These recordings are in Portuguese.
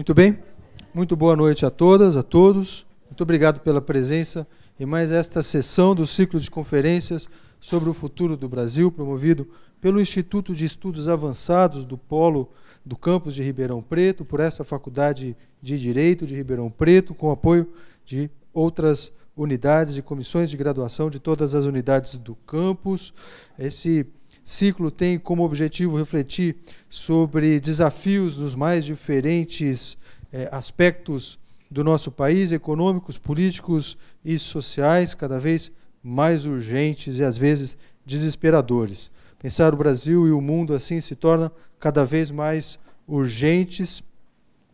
Muito bem. Muito boa noite a todas, a todos. Muito obrigado pela presença em mais esta sessão do ciclo de conferências sobre o futuro do Brasil, promovido pelo Instituto de Estudos Avançados do Polo do campus de Ribeirão Preto, por essa Faculdade de Direito de Ribeirão Preto, com apoio de outras unidades e comissões de graduação de todas as unidades do campus. Esse ciclo tem como objetivo refletir sobre desafios nos mais diferentes eh, aspectos do nosso país, econômicos, políticos e sociais, cada vez mais urgentes e às vezes desesperadores. Pensar o Brasil e o mundo assim se torna cada vez mais urgentes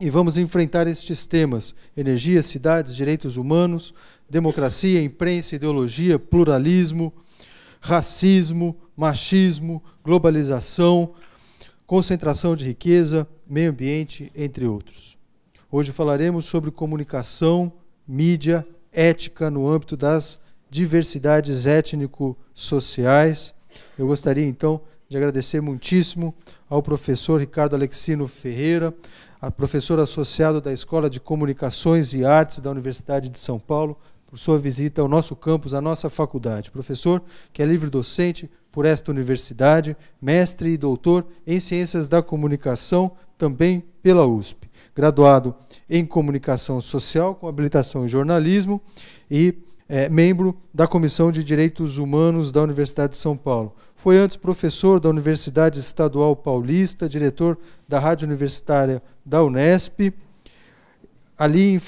e vamos enfrentar estes temas: energia, cidades, direitos humanos, democracia, imprensa, ideologia, pluralismo, racismo, machismo, globalização, concentração de riqueza, meio ambiente, entre outros. Hoje falaremos sobre comunicação, mídia, ética no âmbito das diversidades étnico-sociais. Eu gostaria então de agradecer muitíssimo ao professor Ricardo Alexino Ferreira, a professor associado da Escola de Comunicações e Artes da Universidade de São Paulo, por sua visita ao nosso campus, à nossa faculdade. Professor que é livre docente por esta universidade, mestre e doutor em Ciências da Comunicação, também pela USP. Graduado em Comunicação Social, com habilitação em jornalismo e é, membro da Comissão de Direitos Humanos da Universidade de São Paulo. Foi antes professor da Universidade Estadual Paulista, diretor da Rádio Universitária da Unesp. Ali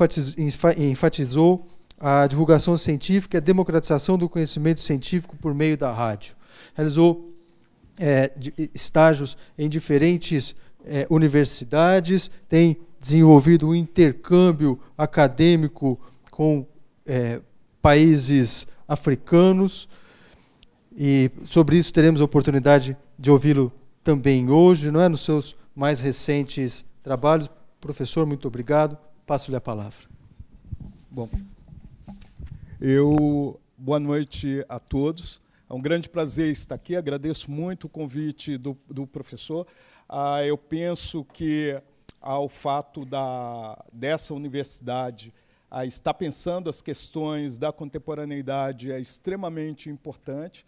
enfatizou a divulgação científica e a democratização do conhecimento científico por meio da rádio. Realizou é, estágios em diferentes é, universidades, tem desenvolvido um intercâmbio acadêmico com é, países africanos. E sobre isso teremos a oportunidade de ouvi-lo também hoje, não é? Nos seus mais recentes trabalhos. Professor, muito obrigado. Passo-lhe a palavra. Bom, eu boa noite a todos. É um grande prazer estar aqui. Agradeço muito o convite do, do professor. Ah, eu penso que ao fato da, dessa universidade a estar pensando as questões da contemporaneidade é extremamente importante.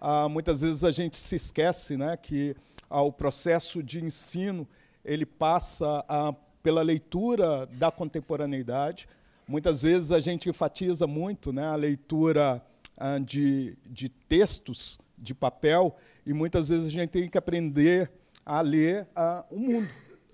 Ah, muitas vezes a gente se esquece né, que ah, o processo de ensino ele passa ah, pela leitura da contemporaneidade. Muitas vezes a gente enfatiza muito né, a leitura ah, de, de textos de papel e muitas vezes a gente tem que aprender a ler ah, o mundo.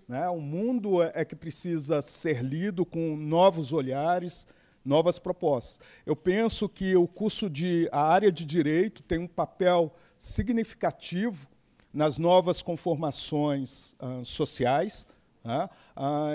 Né? O mundo é, é que precisa ser lido com novos olhares, novas propostas. Eu penso que o curso de a área de direito tem um papel significativo nas novas conformações uh, sociais. Né?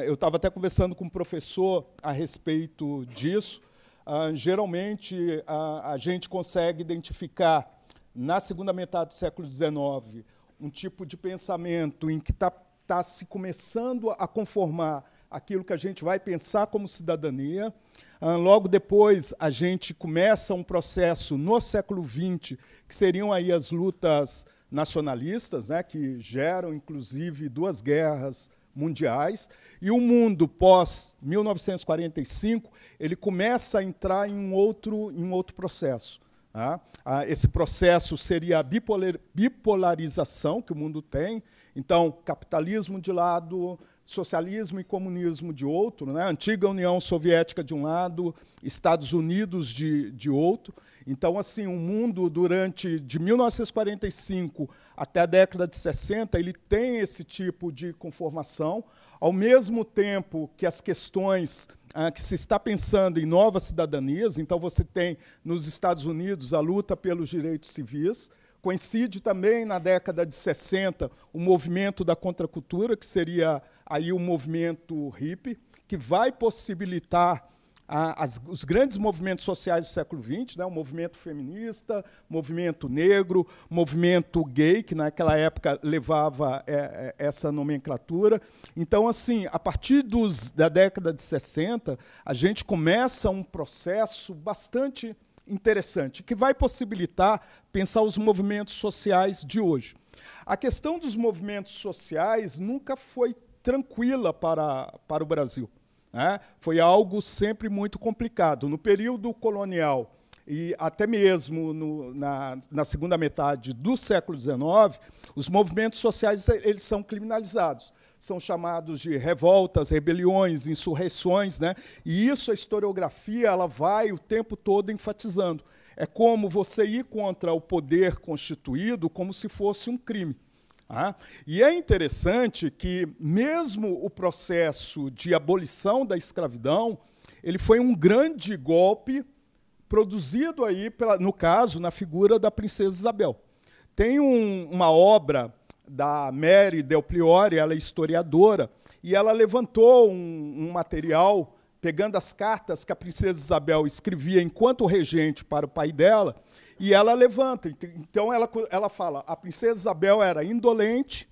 Eu estava até conversando com um professor a respeito disso. Uh, geralmente, a gente consegue identificar, na segunda metade do século XIX, um tipo de pensamento em que está está se começando a conformar aquilo que a gente vai pensar como cidadania. Ah, logo depois, a gente começa um processo no século XX, que seriam aí as lutas nacionalistas, né, que geram, inclusive, duas guerras mundiais. E o mundo pós-1945, ele começa a entrar em um outro, em um outro processo. Tá? Ah, esse processo seria a bipolarização que o mundo tem, então, capitalismo de lado, socialismo e comunismo de outro, né? antiga União Soviética de um lado, Estados Unidos de, de outro. Então, assim, o mundo durante de 1945 até a década de 60, ele tem esse tipo de conformação, ao mesmo tempo que as questões ah, que se está pensando em novas cidadanias, então você tem nos Estados Unidos a luta pelos direitos civis, Coincide também na década de 60 o movimento da contracultura, que seria aí o movimento hippie, que vai possibilitar as, os grandes movimentos sociais do século XX, né, o movimento feminista, movimento negro, movimento gay, que naquela época levava é, é, essa nomenclatura. Então, assim, a partir dos, da década de 60, a gente começa um processo bastante interessante, que vai possibilitar pensar os movimentos sociais de hoje. A questão dos movimentos sociais nunca foi tranquila para, para o Brasil. Né? Foi algo sempre muito complicado. No período colonial e até mesmo no, na, na, segunda metade do século XIX, os movimentos sociais eles são criminalizados. São chamados de revoltas, rebeliões, insurreições, né? e isso a historiografia ela vai o tempo todo enfatizando. É como você ir contra o poder constituído como se fosse um crime. Ah, e é interessante que, mesmo o processo de abolição da escravidão, ele foi um grande golpe produzido aí, pela, no caso, na figura da princesa Isabel. Tem um, uma obra da Mary Del Priore, ela é historiadora, e ela levantou um, um material pegando as cartas que a princesa Isabel escrevia enquanto regente para o pai dela, e ela levanta. Então ela, ela fala: a princesa Isabel era indolente,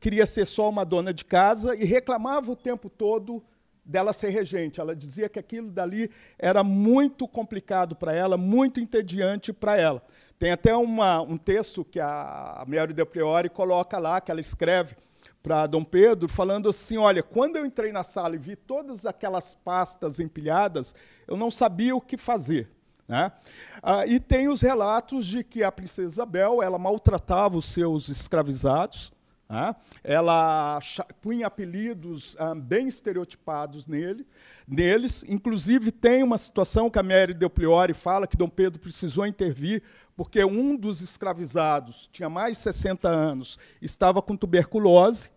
queria ser só uma dona de casa e reclamava o tempo todo dela ser regente. Ela dizia que aquilo dali era muito complicado para ela, muito entediante para ela. Tem até uma, um texto que a Mary de Priori coloca lá, que ela escreve para Dom Pedro, falando assim: olha, quando eu entrei na sala e vi todas aquelas pastas empilhadas, eu não sabia o que fazer. Né? Ah, e tem os relatos de que a princesa Isabel ela maltratava os seus escravizados, né? ela punha apelidos ah, bem estereotipados nele, neles. Inclusive, tem uma situação que a Mary Del Priori fala que Dom Pedro precisou intervir, porque um dos escravizados tinha mais de 60 anos, estava com tuberculose,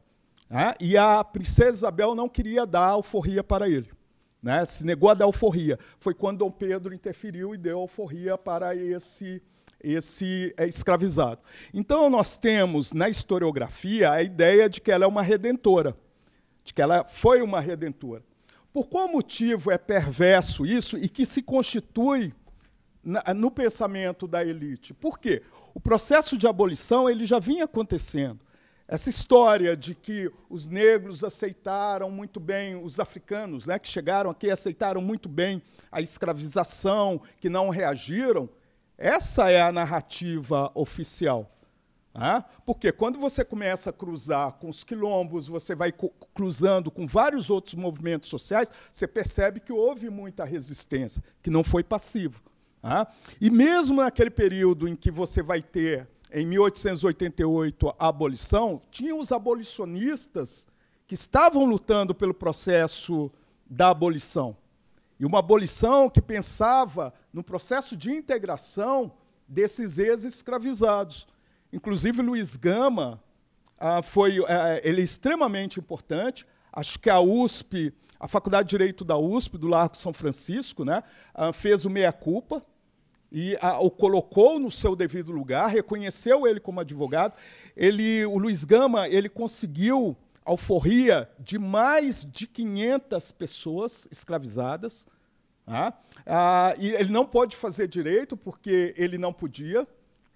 né? e a princesa Isabel não queria dar alforria para ele né, se negou a dar alforria. Foi quando Dom Pedro interferiu e deu alforria para esse, esse é, escravizado. Então, nós temos na historiografia a ideia de que ela é uma redentora, de que ela foi uma redentora. Por qual motivo é perverso isso e que se constitui no pensamento da elite? Por quê? O processo de abolição ele já vinha acontecendo. Essa história de que os negros aceitaram muito bem, os africanos né, que chegaram aqui aceitaram muito bem a escravização, que não reagiram, essa é a narrativa oficial. Né? Porque quando você começa a cruzar com os quilombos, você vai cruzando com vários outros movimentos sociais, você percebe que houve muita resistência, que não foi passivo. Né? E mesmo naquele período em que você vai ter em 1888, a abolição, tinha os abolicionistas que estavam lutando pelo processo da abolição. E uma abolição que pensava no processo de integração desses ex-escravizados. Inclusive, Luiz Gama ah, foi é, ele é extremamente importante. Acho que a USP, a Faculdade de Direito da USP, do Largo São Francisco, né, ah, fez o meia-culpa e a, o colocou no seu devido lugar, reconheceu ele como advogado. Ele, o Luiz Gama ele conseguiu alforria de mais de 500 pessoas escravizadas. Tá? Ah, e ele não pode fazer direito porque ele não podia,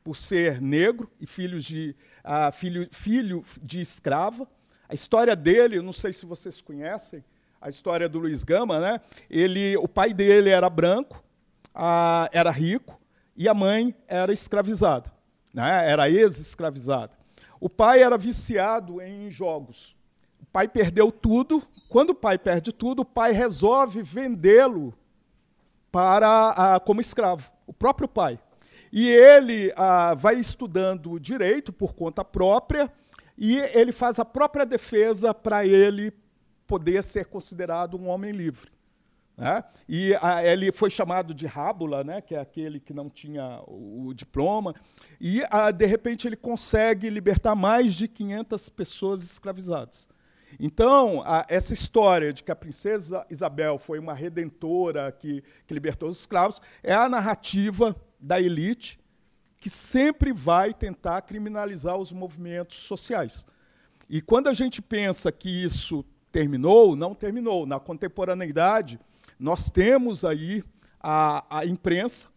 por ser negro e filho de, ah, filho, filho de escrava. A história dele, não sei se vocês conhecem, a história do Luiz Gama, né? Ele, o pai dele era branco, ah, era rico e a mãe era escravizada, né? era ex-escravizada. O pai era viciado em jogos. O pai perdeu tudo. Quando o pai perde tudo, o pai resolve vendê-lo para ah, como escravo, o próprio pai. E ele ah, vai estudando direito por conta própria e ele faz a própria defesa para ele poder ser considerado um homem livre. Né? E a, ele foi chamado de rábula, né? que é aquele que não tinha o, o diploma, e a, de repente ele consegue libertar mais de 500 pessoas escravizadas. Então, a, essa história de que a princesa Isabel foi uma redentora que, que libertou os escravos é a narrativa da elite que sempre vai tentar criminalizar os movimentos sociais. E quando a gente pensa que isso terminou, não terminou. Na contemporaneidade, nós temos aí a, a imprensa,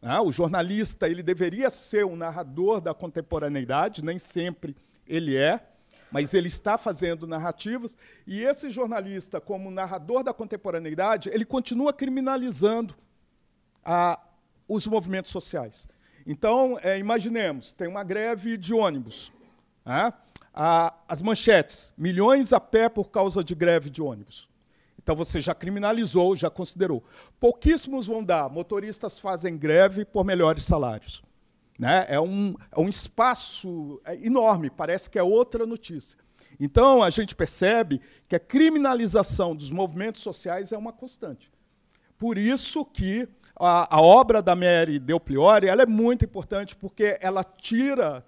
né? o jornalista ele deveria ser um narrador da contemporaneidade, nem sempre ele é, mas ele está fazendo narrativas, e esse jornalista, como narrador da contemporaneidade, ele continua criminalizando a, os movimentos sociais. Então, é, imaginemos, tem uma greve de ônibus. Né? as manchetes: milhões a pé por causa de greve de ônibus. Então você já criminalizou, já considerou. Pouquíssimos vão dar. Motoristas fazem greve por melhores salários. Né? É, um, é um espaço é enorme, parece que é outra notícia. Então a gente percebe que a criminalização dos movimentos sociais é uma constante. Por isso que a, a obra da Mary Del Priori ela é muito importante, porque ela tira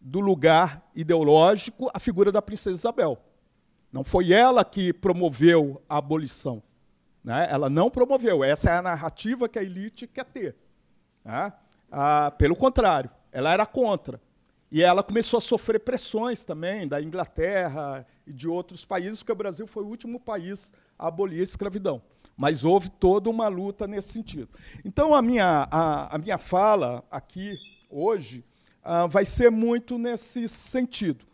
do lugar ideológico a figura da princesa Isabel. Não foi ela que promoveu a abolição. Né? Ela não promoveu. Essa é a narrativa que a elite quer ter. Né? Ah, pelo contrário, ela era contra. E ela começou a sofrer pressões também da Inglaterra e de outros países, porque o Brasil foi o último país a abolir a escravidão. Mas houve toda uma luta nesse sentido. Então, a minha, a, a minha fala aqui hoje ah, vai ser muito nesse sentido.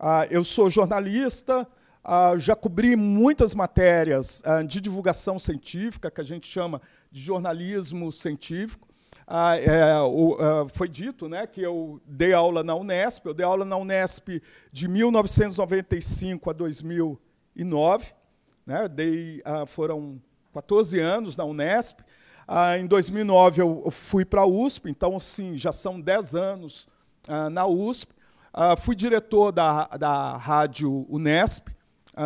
Ah, eu sou jornalista, ah, já cobri muitas matérias ah, de divulgação científica, que a gente chama de jornalismo científico. Ah, é, o, ah, foi dito né, que eu dei aula na Unesp, eu dei aula na Unesp de 1995 a 2009, né, dei, ah, foram 14 anos na Unesp. em 2009 eu, eu fui para a USP, então sim, já são 10 anos na USP. fui diretor da, da rádio Unesp,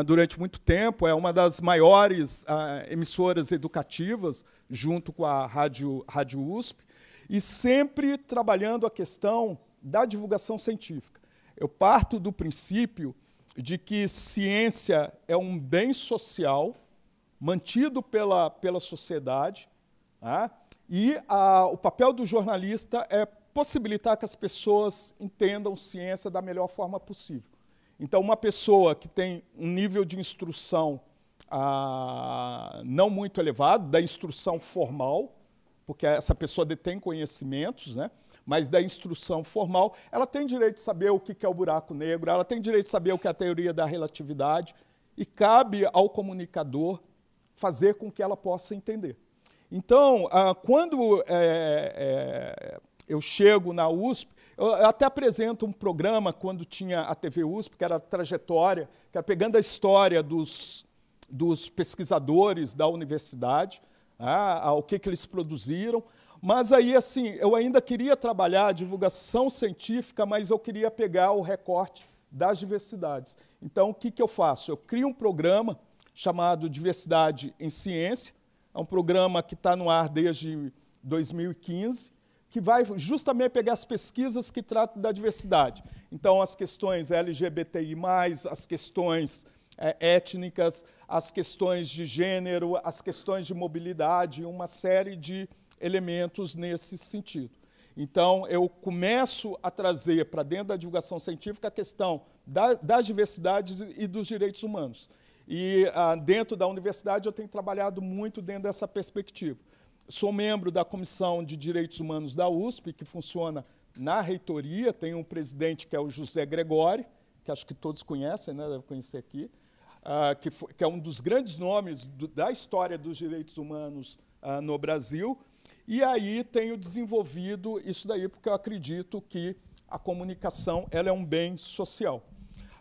durante muito tempo, é uma das maiores ah, emissoras educativas, junto com a Rádio, Rádio USP, e sempre trabalhando a questão da divulgação científica. Eu parto do princípio de que ciência é um bem social mantido pela, pela sociedade, tá? e a, o papel do jornalista é possibilitar que as pessoas entendam ciência da melhor forma possível. Então, uma pessoa que tem um nível de instrução ah, não muito elevado, da instrução formal, porque essa pessoa detém conhecimentos, né? mas da instrução formal, ela tem direito de saber o que é o buraco negro, ela tem direito de saber o que é a teoria da relatividade, e cabe ao comunicador fazer com que ela possa entender. Então, ah, quando é, é, eu chego na USP, eu até apresento um programa quando tinha a TV USP, que era a trajetória, que era pegando a história dos, dos pesquisadores da universidade, ah, o que, que eles produziram. Mas aí, assim, eu ainda queria trabalhar a divulgação científica, mas eu queria pegar o recorte das diversidades. Então, o que, que eu faço? Eu crio um programa chamado Diversidade em Ciência, é um programa que está no ar desde 2015, que vai justamente pegar as pesquisas que tratam da diversidade. Então, as questões LGBTI, as questões é, étnicas, as questões de gênero, as questões de mobilidade, uma série de elementos nesse sentido. Então, eu começo a trazer para dentro da divulgação científica a questão da, das diversidades e dos direitos humanos. E ah, dentro da universidade eu tenho trabalhado muito dentro dessa perspectiva. Sou membro da Comissão de Direitos Humanos da USP, que funciona na reitoria. Tem um presidente que é o José Gregori, que acho que todos conhecem, né? devem conhecer aqui, uh, que, foi, que, é um dos grandes nomes do, da história dos direitos humanos uh, no Brasil. E aí tenho desenvolvido isso daí porque eu acredito que a comunicação ela é um bem social.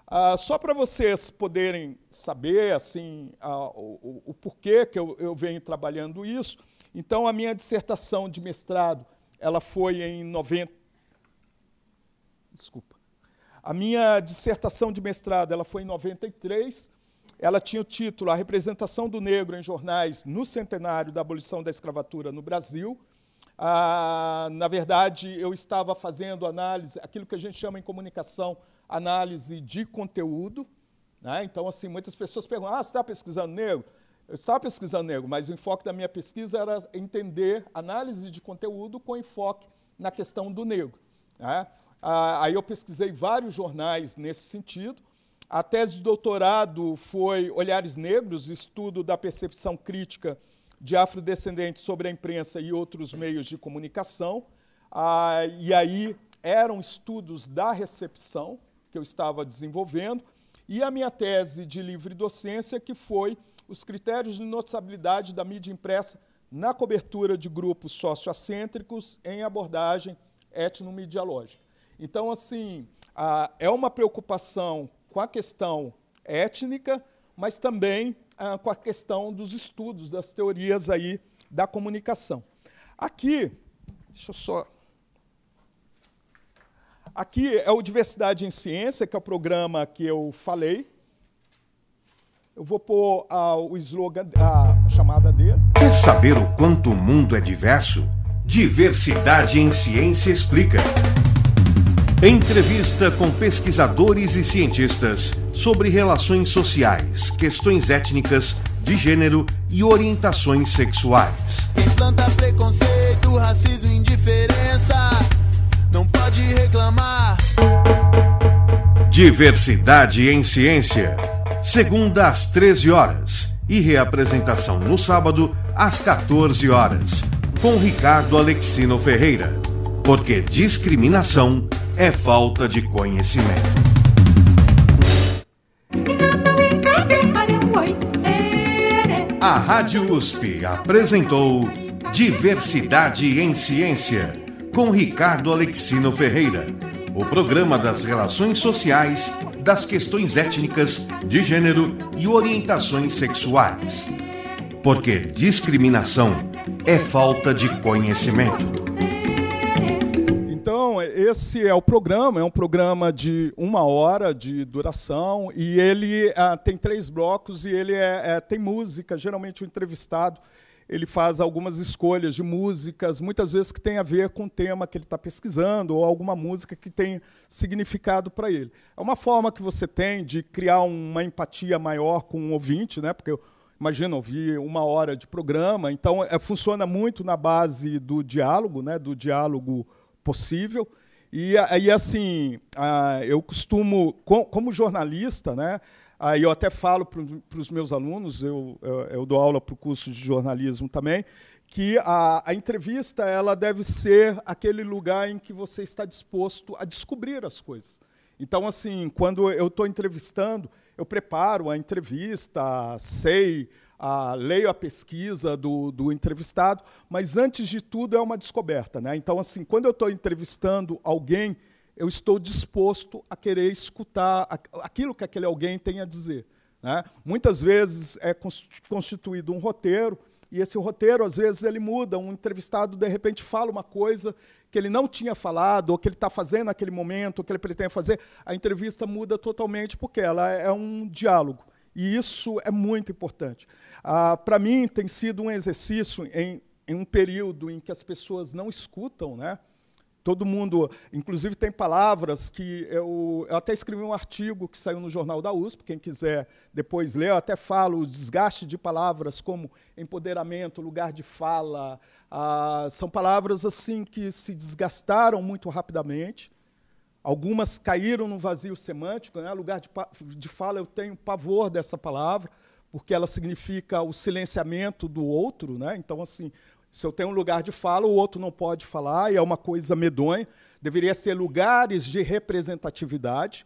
Uh, só para vocês poderem saber assim o, o, o, porquê que eu, eu venho trabalhando isso, então, a minha dissertação de mestrado, ela foi em 90... Desculpa. A minha dissertação de mestrado, ela foi em 93. Ela tinha o título A Representação do Negro em Jornais no Centenário da Abolição da Escravatura no Brasil. Ah, na verdade, eu estava fazendo análise, aquilo que a gente chama em comunicação, análise de conteúdo. Né? Então, assim, muitas pessoas perguntam, ah, você está pesquisando negro? Eu estava pesquisando negro, mas o enfoque da minha pesquisa era entender análise de conteúdo com enfoque na questão do negro. Né? Aí eu pesquisei vários jornais nesse sentido. A tese de doutorado foi Olhares Negros, estudo da percepção crítica de afrodescendentes sobre a imprensa e outros meios de comunicação. Ah, e aí eram estudos da recepção que eu estava desenvolvendo. E a minha tese de livre docência, que foi os critérios de notabilidade da mídia impressa na cobertura de grupos socioacêntricos em abordagem etnomedialógica. Então, assim, é uma preocupação com a questão étnica, mas também ah, com a questão dos estudos, das teorias aí da comunicação. Aqui, deixa eu só. Aqui é o Diversidade em Ciência, que é o programa que eu falei. Eu vou pôr ah, o slogan, a chamada dele. Quer saber o quanto o mundo é diverso? Diversidade em Ciência explica. Entrevista com pesquisadores e cientistas sobre relações sociais, questões étnicas, de gênero e orientações sexuais. Quem planta preconceito, racismo e indiferença não pode reclamar. Diversidade em Ciência. Segunda às 13 horas e reapresentação no sábado às 14 horas, com Ricardo Alexino Ferreira. Porque discriminação é falta de conhecimento. A Rádio USP apresentou Diversidade em Ciência, com Ricardo Alexino Ferreira. O programa das relações sociais, das questões étnicas, de gênero e orientações sexuais. Porque discriminação é falta de conhecimento. Então, esse é o programa, é um programa de uma hora de duração, e ele ah, tem três blocos, e ele é, é, tem música, geralmente o entrevistado ele faz algumas escolhas de músicas, muitas vezes que tem a ver com o tema que ele está pesquisando, ou alguma música que tem significado para ele. É uma forma que você tem de criar uma empatia maior com o ouvinte, né? porque imagina ouvir uma hora de programa, então é, funciona muito na base do diálogo, né? do diálogo possível. E aí, assim, eu costumo, como jornalista, né, aí eu até falo para os meus alunos, eu, eu, eu dou aula para o curso de jornalismo também, que a, a, entrevista ela deve ser aquele lugar em que você está disposto a descobrir as coisas. Então, assim, quando eu estou entrevistando, eu preparo a entrevista, sei a, leio a pesquisa do, do entrevistado, mas antes de tudo é uma descoberta. Né? Então, assim, quando eu estou entrevistando alguém, eu estou disposto a querer escutar aquilo que aquele alguém tem a dizer. Né? Muitas vezes é constituído um roteiro, e esse roteiro, às vezes, ele muda. Um entrevistado, de repente, fala uma coisa que ele não tinha falado, ou que ele está fazendo naquele momento, ou que ele pretende fazer. A entrevista muda totalmente, porque ela é um diálogo. E isso é muito importante. Ah, Para mim, tem sido um exercício em, em, um período em que as pessoas não escutam, né? Todo mundo, inclusive tem palavras que eu, eu, até escrevi um artigo que saiu no jornal da USP, quem quiser depois ler, eu até falo o desgaste de palavras como empoderamento, lugar de fala, ah, são palavras assim que se desgastaram muito rapidamente. Algumas caíram no vazio semântico, né? lugar de, de fala eu tenho pavor dessa palavra, porque ela significa o silenciamento do outro, né? Então, assim, se eu tenho um lugar de fala, o outro não pode falar, e é uma coisa medonha. Deveria ser lugares de representatividade.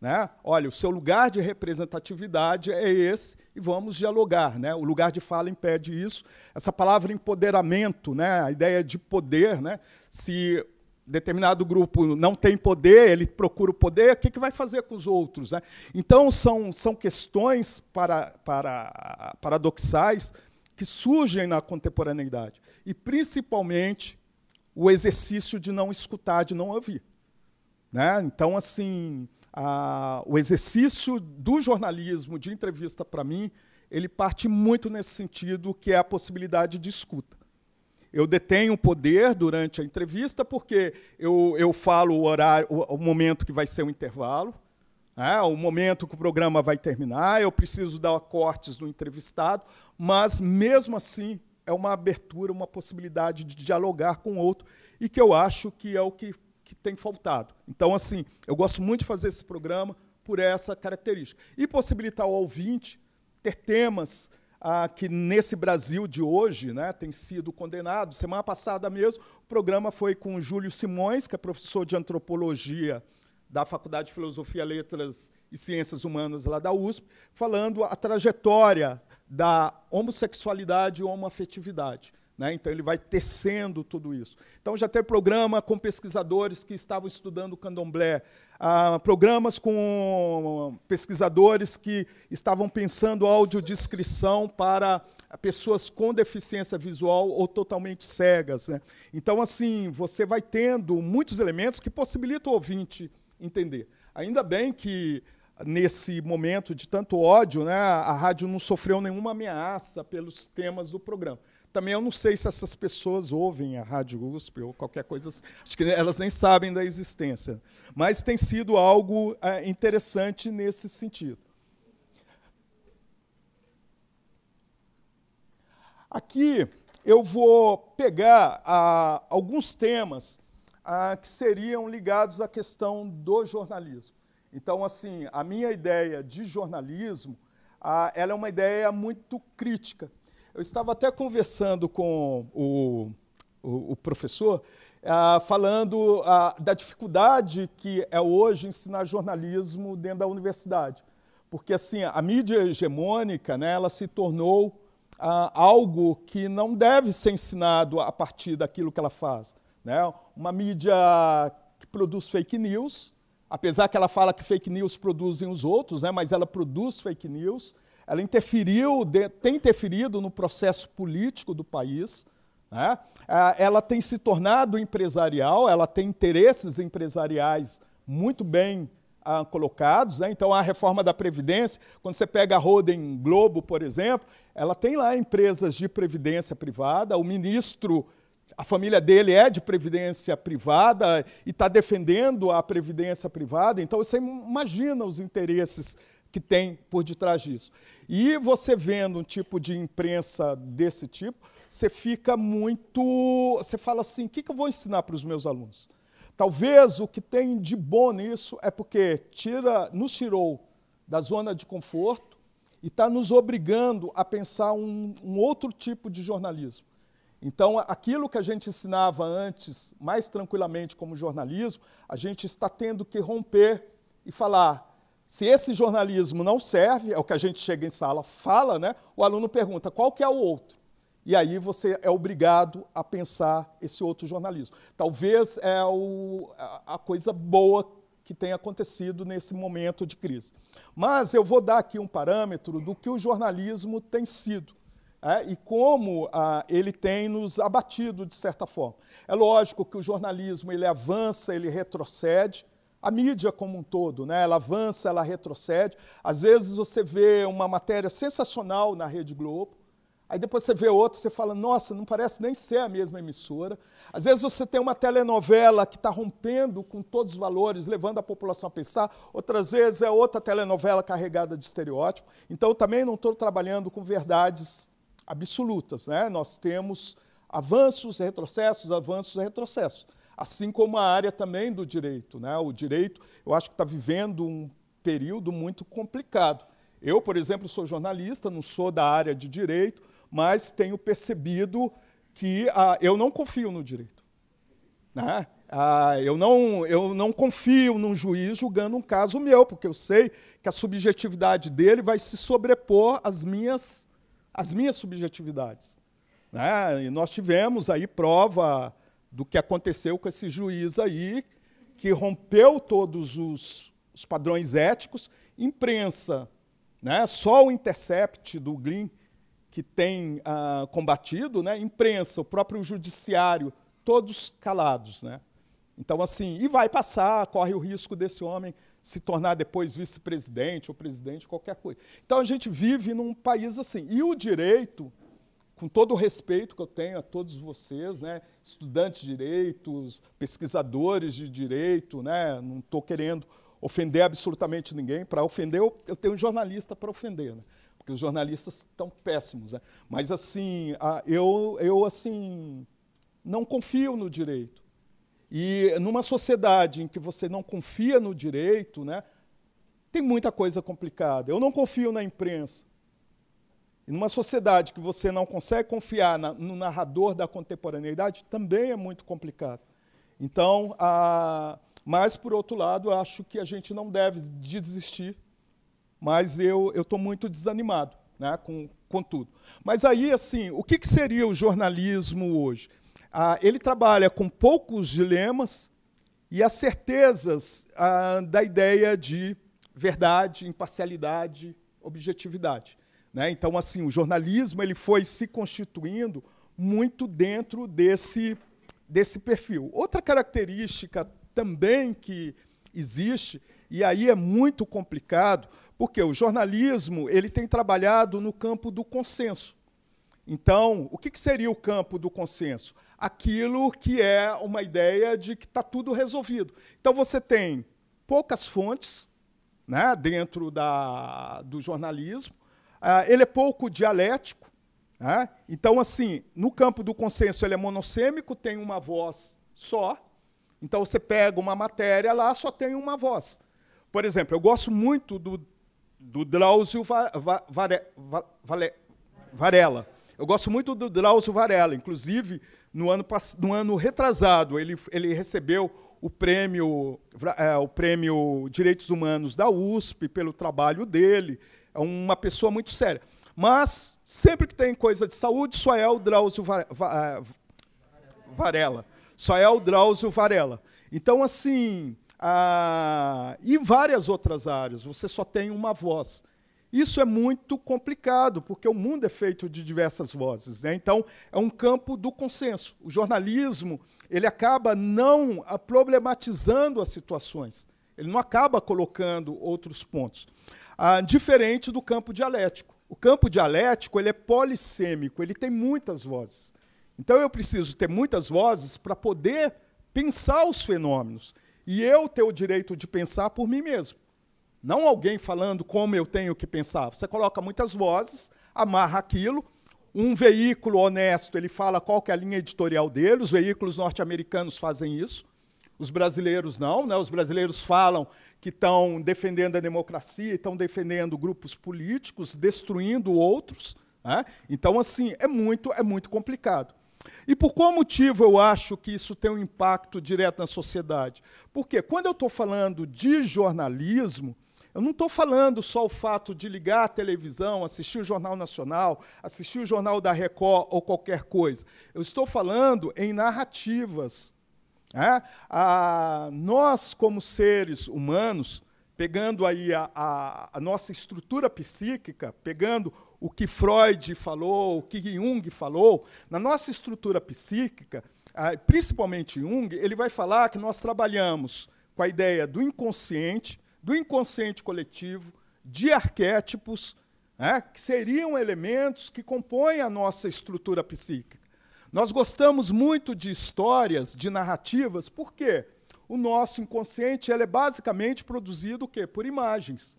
Né? Olha, o seu lugar de representatividade é esse, e vamos dialogar. Né? O lugar de fala impede isso. Essa palavra empoderamento, né? a ideia de poder, né? se determinado grupo não tem poder, ele procura o poder, o que, que vai fazer com os outros? Né? Então, são, são questões para, para, paradoxais que surgem na contemporaneidade. E, principalmente, o exercício de não escutar, de não ouvir. Né? Então, assim, a, o exercício do jornalismo, de entrevista, para mim, ele parte muito nesse sentido, que é a possibilidade de escuta. Eu detenho o poder durante a entrevista porque eu, eu falo o horário, o, o momento que vai ser o intervalo, né, o momento que o programa vai terminar, eu preciso dar cortes no entrevistado, mas mesmo assim é uma abertura, uma possibilidade de dialogar com outro e que eu acho que é o que, que tem faltado. Então, assim, eu gosto muito de fazer esse programa por essa característica. E possibilitar ao ouvinte ter temas ah, que nesse Brasil de hoje né, tem sido condenado. Semana passada mesmo, o programa foi com Júlio Simões, que é professor de antropologia da Faculdade de Filosofia, Letras e Ciências Humanas lá da USP, falando a trajetória da homossexualidade e homoafetividade Né? Então, ele vai tecendo tudo isso. Então, já tem programa com pesquisadores que estavam estudando o candomblé, ah, programas com pesquisadores que estavam pensando audiodescrição para pessoas com deficiência visual ou totalmente cegas. Né? Então, assim, você vai tendo muitos elementos que possibilitam o ouvinte entender. Ainda bem que nesse momento de tanto ódio, né, a rádio não sofreu nenhuma ameaça pelos temas do programa. Também eu não sei se essas pessoas ouvem a Rádio USP ou qualquer coisa assim. Acho que elas nem sabem da existência. Mas tem sido algo é, interessante nesse sentido. Aqui eu vou pegar ah, alguns temas ah, que seriam ligados à questão do jornalismo. Então, assim, a minha ideia de jornalismo, ah, ela é uma ideia muito crítica. Eu estava até conversando com o, o, o professor, ah, falando da dificuldade que é hoje ensinar jornalismo dentro da universidade. Porque assim, a mídia hegemônica né, ela se tornou algo que não deve ser ensinado a partir daquilo que ela faz. Né? Uma mídia que produz fake news, apesar que ela fala que fake news produzem os outros, né, mas ela produz fake news ela interferiu, tem interferido no processo político do país, né? ela tem se tornado empresarial, ela tem interesses empresariais muito bem ah, colocados. Né? Então, a reforma da Previdência, quando você pega a Roden Globo, por exemplo, ela tem lá empresas de previdência privada, o ministro a família dele é de previdência privada e está defendendo a previdência privada. Então, você imagina os interesses que tem por detrás disso. E você vendo um tipo de imprensa desse tipo, você fica muito. Você fala assim: o que, que eu vou ensinar para os meus alunos? Talvez o que tem de bom nisso é porque tira, nos tirou da zona de conforto e está nos obrigando a pensar um, um outro tipo de jornalismo. Então, aquilo que a gente ensinava antes, mais tranquilamente como jornalismo, a gente está tendo que romper e falar: se esse jornalismo não serve, é o que a gente chega em sala, fala, né? O aluno pergunta qual que é o outro. E aí você é obrigado a pensar esse outro jornalismo. Talvez é o, a coisa boa que tem acontecido nesse momento de crise. Mas eu vou dar aqui um parâmetro do que o jornalismo tem sido. É, e como ah, ele tem nos abatido de certa forma. É lógico que o jornalismo ele avança, ele retrocede, a mídia como um todo, né? ela avança, ela retrocede. Às vezes você vê uma matéria sensacional na Rede Globo, aí depois você vê outra você fala, nossa, não parece nem ser a mesma emissora. Às vezes você tem uma telenovela que está rompendo com todos os valores, levando a população a pensar, outras vezes é outra telenovela carregada de estereótipo. Então, também não estou trabalhando com verdades absolutas. Né? Nós temos avanços, retrocessos, avanços, retrocessos assim como a área também do direito. Né? O direito, eu acho que está vivendo um período muito complicado. Eu, por exemplo, sou jornalista, não sou da área de direito, mas tenho percebido que ah, eu não confio no direito. Né? Ah, eu, não, eu não confio num juiz julgando um caso meu, porque eu sei que a subjetividade dele vai se sobrepor às minhas, às minhas subjetividades. Né? E nós tivemos aí prova do que aconteceu com esse juiz aí, que rompeu todos os, os padrões éticos. Imprensa, né? só o Intercept do Glyn que tem ah, combatido, né? imprensa, o próprio judiciário, todos calados. Né? Então, assim, e vai passar, corre o risco desse homem se tornar depois vice-presidente ou presidente, qualquer coisa. Então, a gente vive num país assim. E o direito com todo o respeito que eu tenho a todos vocês, né, estudantes de direitos, pesquisadores de direito, né, não estou querendo ofender absolutamente ninguém. Para ofender, eu, eu, tenho um jornalista para ofender, né, porque os jornalistas estão péssimos. Né, mas assim, eu, eu assim não confio no direito. E numa sociedade em que você não confia no direito, né, tem muita coisa complicada. Eu não confio na imprensa. E numa sociedade que você não consegue confiar na, no narrador da contemporaneidade, também é muito complicado. Então, a, mas, por outro lado, acho que a gente não deve desistir, mas eu estou muito desanimado né, com, com tudo. Mas aí, assim, o que, que seria o jornalismo hoje? Ah, ele trabalha com poucos dilemas e as certezas ah, da ideia de verdade, imparcialidade, objetividade. Né? Então, assim, o jornalismo ele foi se constituindo muito dentro desse, desse perfil. Outra característica também que existe, e aí é muito complicado, porque o jornalismo ele tem trabalhado no campo do consenso. Então, o que, que seria o campo do consenso? Aquilo que é uma ideia de que está tudo resolvido. Então, você tem poucas fontes né, dentro da, do jornalismo, uh, ele é pouco dialético. Né? Então, assim, no campo do consenso, ele é monossêmico, tem uma voz só. Então, você pega uma matéria lá, só tem uma voz. Por exemplo, eu gosto muito do, do Drauzio Va, Va, Vare, Va, Vale, Varela. Eu gosto muito do Drauzio Varela. Inclusive, no ano, no ano retrasado, ele, ele recebeu o prêmio, é, o prêmio Direitos Humanos da USP pelo trabalho dele. É uma pessoa muito séria. Mas, sempre que tem coisa de saúde, só é o Drauzio Varela. Só é o Drauzio Varela. Então, assim, ah, e várias outras áreas, você só tem uma voz. Isso é muito complicado, porque o mundo é feito de diversas vozes. Né? Então, é um campo do consenso. O jornalismo ele acaba não problematizando as situações. Ele não acaba colocando outros pontos. Ah, diferente do campo dialético. O campo dialético ele é polissêmico, ele tem muitas vozes. Então, eu preciso ter muitas vozes para poder pensar os fenômenos e eu ter o direito de pensar por mim mesmo. Não alguém falando como eu tenho que pensar. Você coloca muitas vozes, amarra aquilo. Um veículo honesto, ele fala qual que é a linha editorial dele. Os veículos norte-americanos fazem isso. Os brasileiros não, né? Os brasileiros falam que estão defendendo a democracia, estão defendendo grupos políticos, destruindo outros. Né? Então, assim, é muito, é muito complicado. E por qual motivo eu acho que isso tem um impacto direto na sociedade? Porque quando eu estou falando de jornalismo, eu não estou falando só o fato de ligar a televisão, assistir o Jornal Nacional, assistir o Jornal da Record ou qualquer coisa. Eu estou falando em narrativas. Ah, nós, como seres humanos, pegando aí a, a, a nossa estrutura psíquica, pegando o que Freud falou, o que Jung falou, na nossa estrutura psíquica, principalmente Jung, ele vai falar que nós trabalhamos com a ideia do inconsciente, do inconsciente coletivo, de arquétipos, né, que seriam elementos que compõem a nossa estrutura psíquica. Nós gostamos muito de histórias, de narrativas, porque o nosso inconsciente é basicamente produzido o quê? por imagens.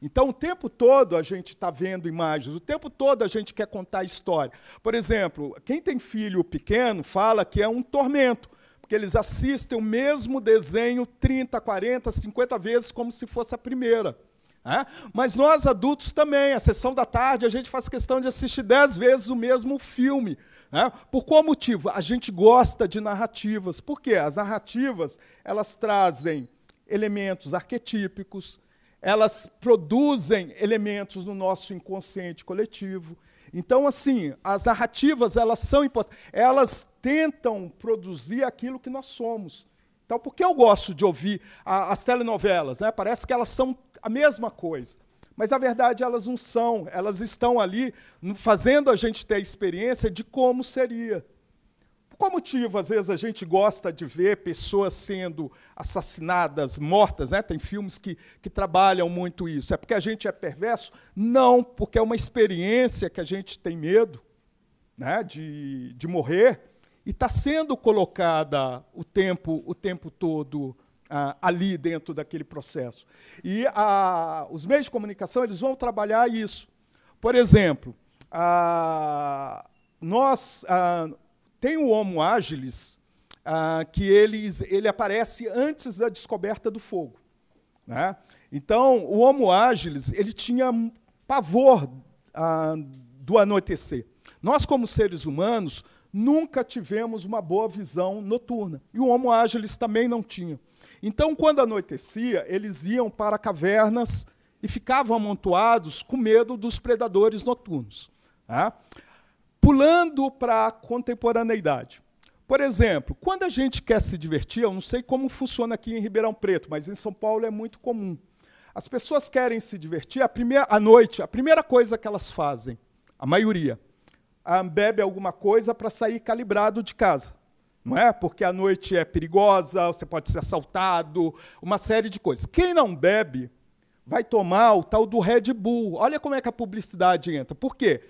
Então, o tempo todo a gente está vendo imagens, o tempo todo a gente quer contar história. Por exemplo, quem tem filho pequeno fala que é um tormento, porque eles assistem o mesmo desenho 30, 40, 50 vezes como se fosse a primeira. É? Mas nós adultos também, a sessão da tarde, a gente faz questão de assistir dez vezes o mesmo filme. É? Por qual motivo? A gente gosta de narrativas. Por quê? As narrativas elas trazem elementos arquetípicos, elas produzem elementos no nosso inconsciente coletivo. Então, assim, as narrativas, elas são importantes. Elas tentam produzir aquilo que nós somos. Então, por que eu gosto de ouvir a, as telenovelas? Né? Parece que elas são a mesma coisa. Mas, na verdade, elas não são. Elas estão ali fazendo a gente ter a experiência de como seria. Qual motivo, às vezes, a gente gosta de ver pessoas sendo assassinadas, mortas? Né? Tem filmes que, que trabalham muito isso. É porque a gente é perverso? Não, porque é uma experiência que a gente tem medo né? de, de morrer e está sendo colocada o tempo, o tempo todo ah, ali dentro daquele processo. E ah, os meios de comunicação eles vão trabalhar isso. Por exemplo, ah, nós ah, tem o Homo agilis, ah, que ele, ele aparece antes da descoberta do fogo. Né? Então, o Homo agilis ele tinha pavor ah, do anoitecer. Nós, como seres humanos, nunca tivemos uma boa visão noturna. E o Homo agilis também não tinha. Então, quando anoitecia, eles iam para cavernas e ficavam amontoados com medo dos predadores noturnos. Tá? Pulando para a contemporaneidade. Por exemplo, quando a gente quer se divertir, eu não sei como funciona aqui em Ribeirão Preto, mas em São Paulo é muito comum. As pessoas querem se divertir, a primeira, à noite, a primeira coisa que elas fazem, a maioria, bebe alguma coisa para sair calibrado de casa. Não é? Porque a noite é perigosa, você pode ser assaltado, uma série de coisas. Quem não bebe vai tomar o tal do Red Bull. Olha como é que a publicidade entra. Por quê?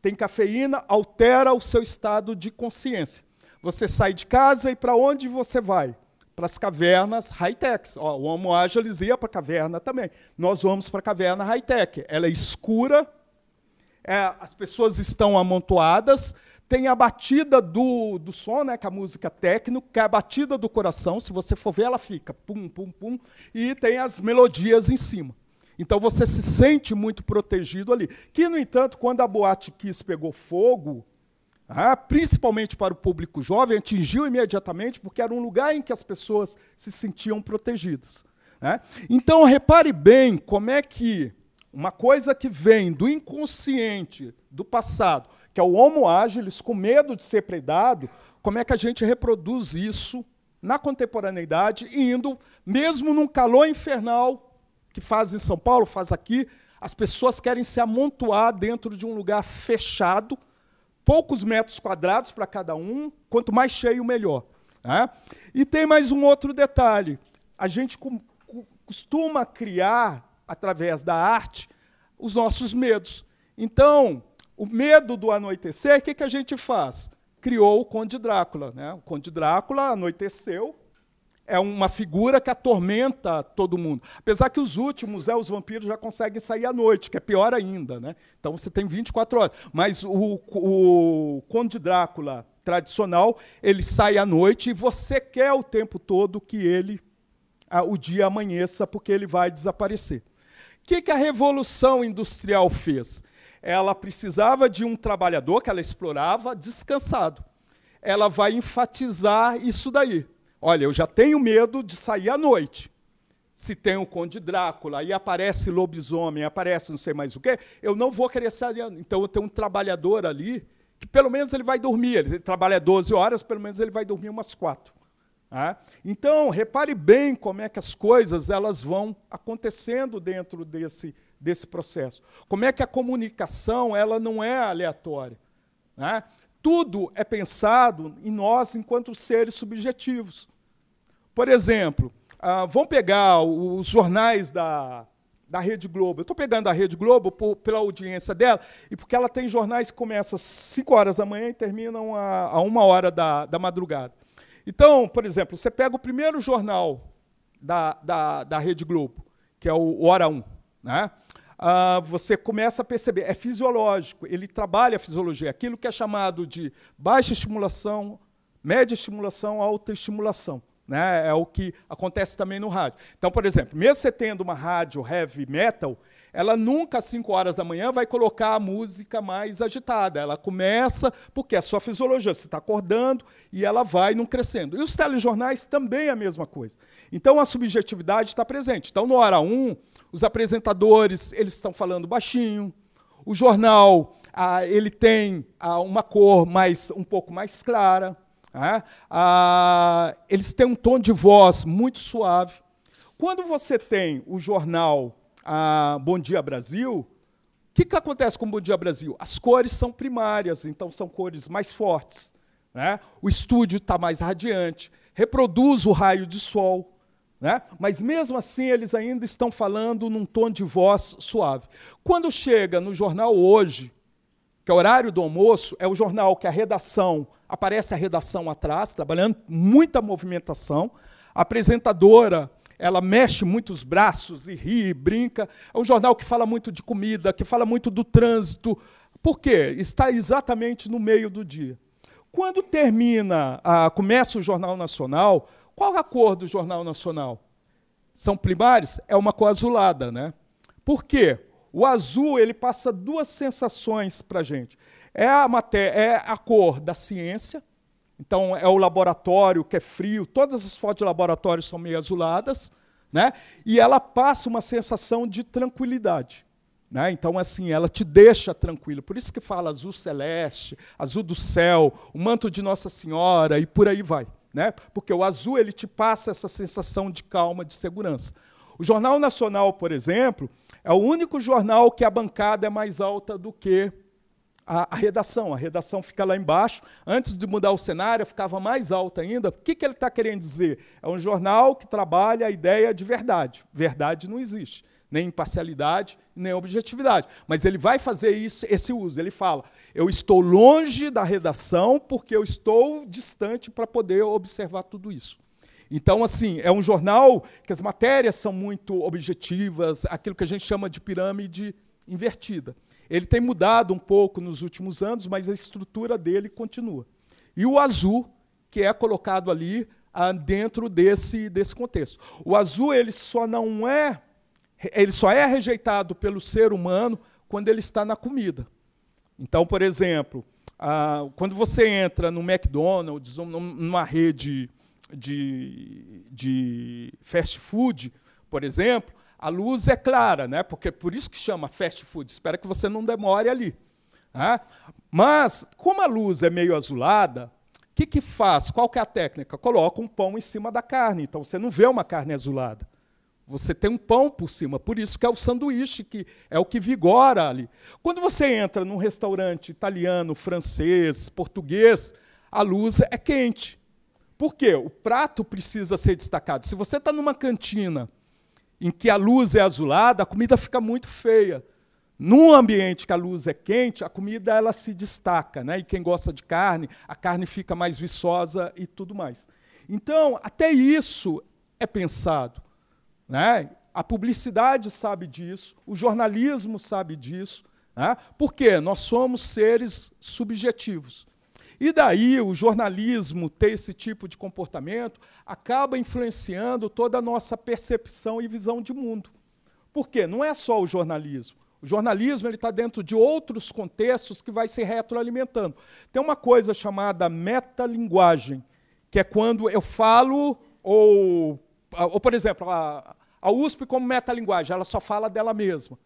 Tem cafeína, altera o seu estado de consciência. Você sai de casa e para onde você vai? Para as cavernas high-tech. O Homo habilis ia para a caverna também. Nós vamos para a caverna high-tech. Ela é escura, é, as pessoas estão amontoadas, tem a batida do, do som, né, que é a música técnica, que é a batida do coração. Se você for ver, ela fica pum, pum, pum, e tem as melodias em cima. Então você se sente muito protegido ali. Que, no entanto, quando a Boate Kiss pegou fogo, ah, principalmente para o público jovem, atingiu imediatamente, porque era um lugar em que as pessoas se sentiam protegidas. Né? Então, repare bem como é que uma coisa que vem do inconsciente, do passado, que é o homo agilis, com medo de ser predado, como é que a gente reproduz isso na contemporaneidade, indo, mesmo num calor infernal, que faz em São Paulo, faz aqui, as pessoas querem se amontoar dentro de um lugar fechado, poucos metros quadrados para cada um, quanto mais cheio, melhor. Né? E tem mais um outro detalhe. A gente costuma criar, através da arte, os nossos medos. Então, o medo do anoitecer, o que, que a gente faz? Criou o Conde Drácula. Né? O Conde Drácula anoiteceu, é uma figura que atormenta todo mundo. Apesar que os últimos, é, os vampiros já conseguem sair à noite, que é pior ainda. Né? Então você tem 24 horas. Mas o, o Conde Drácula tradicional, ele sai à noite e você quer o tempo todo que ele, o dia amanheça, porque ele vai desaparecer. O que, que a Revolução Industrial fez? Ela precisava de um trabalhador que ela explorava descansado. Ela vai enfatizar isso daí. Olha, eu já tenho medo de sair à noite. Se tem o Conde Drácula, aí aparece lobisomem, aparece não sei mais o quê, eu não vou querer sair. Então eu tenho um trabalhador ali que pelo menos ele vai dormir. Ele trabalha 12 horas, pelo menos ele vai dormir umas quatro. Tá? Então, repare bem como é que as coisas elas vão acontecendo dentro desse, desse processo. Como é que a comunicação ela não é aleatória. Né? Tudo é pensado em nós enquanto seres subjetivos. Por exemplo, ah, vamos pegar os jornais da, da Rede Globo. Eu estou pegando a Rede Globo por, pela audiência dela e porque ela tem jornais que começam às 5 horas da manhã e terminam a, a uma hora da, da madrugada. Então, por exemplo, você pega o primeiro jornal da, da, da Rede Globo, que é o Hora 1. Né? Ah, você começa a perceber, é fisiológico, ele trabalha a fisiologia, aquilo que é chamado de baixa estimulação, média estimulação, alta estimulação. Né? É o que acontece também no rádio. Então, por exemplo, mesmo você tendo uma rádio heavy metal, ela nunca às 5 horas da manhã vai colocar a música mais agitada. Ela começa, porque é a sua fisiologia, você está acordando e ela vai não crescendo. E os telejornais também é a mesma coisa. Então a subjetividade está presente. Então, no hora 1, um, os apresentadores eles estão falando baixinho, o jornal ah, ele tem ah, uma cor mais um pouco mais clara, ah, ah, eles têm um tom de voz muito suave. Quando você tem o jornal ah, Bom Dia Brasil, o que, que acontece com o Bom Dia Brasil? As cores são primárias, então são cores mais fortes. Né? O estúdio está mais radiante, reproduz o raio de sol. Né? Mas mesmo assim eles ainda estão falando num tom de voz suave. Quando chega no jornal hoje, que é o horário do almoço, é o jornal que a redação, aparece a redação atrás, trabalhando muita movimentação, a apresentadora, ela mexe muito os braços e ri, brinca. É um jornal que fala muito de comida, que fala muito do trânsito. Por quê? Está exatamente no meio do dia. Quando termina, a, começa o Jornal Nacional, qual a cor do Jornal Nacional? São primários? É uma cor azulada, né? Por quê? O azul ele passa duas sensações para a gente. É a, matéria, é a cor da ciência, então é o laboratório que é frio, todas as fotos de laboratório são meio azuladas, né? e ela passa uma sensação de tranquilidade. Né? Então, assim, ela te deixa tranquilo. Por isso que fala azul celeste, azul do céu, o manto de Nossa Senhora e por aí vai. Né? Porque o azul ele te passa essa sensação de calma, de segurança. O Jornal Nacional, por exemplo, é o único jornal que a bancada é mais alta do que a, a, redação. A redação fica lá embaixo. Antes de mudar o cenário, ficava mais alta ainda. O que, que ele está querendo dizer? É um jornal que trabalha a ideia de verdade. Verdade não existe. Nem imparcialidade, nem objetividade. Mas ele vai fazer isso, esse uso. Ele fala: eu estou longe da redação porque eu estou distante para poder observar tudo isso. Então, assim, é um jornal que as matérias são muito objetivas, aquilo que a gente chama de pirâmide invertida. Ele tem mudado um pouco nos últimos anos, mas a estrutura dele continua. E o azul, que é colocado ali ah, dentro desse, desse contexto. O azul ele só não é, ele só é rejeitado pelo ser humano quando ele está na comida. Então, por exemplo, ah, quando você entra no McDonald's, numa rede de, de fast food, por exemplo, a luz é clara, né? porque por isso que chama fast food. Espera que você não demore ali. Né? Mas, como a luz é meio azulada, o que, que faz? Qual que é a técnica? Coloca um pão em cima da carne. Então você não vê uma carne azulada. Você tem um pão por cima. Por isso que é o sanduíche, que é o que vigora ali. Quando você entra num restaurante italiano, francês, português, a luz é quente. Por quê? O prato precisa ser destacado. Se você está numa cantina em que a luz é azulada, a comida fica muito feia. Num ambiente que a luz é quente, a comida ela se destaca, né? E quem gosta de carne, a carne fica mais viçosa e tudo mais. Então, até isso é pensado, né? A publicidade sabe disso, o jornalismo sabe disso, né? Porque nós somos seres subjetivos. E daí o jornalismo ter esse tipo de comportamento acaba influenciando toda a nossa percepção e visão de mundo. Por quê? Não é só o jornalismo. O jornalismo está dentro de outros contextos que vai se retroalimentando. Tem uma coisa chamada metalinguagem, que é quando eu falo, ou, ou por exemplo, a, a USP como metalinguagem, ela só fala dela mesma.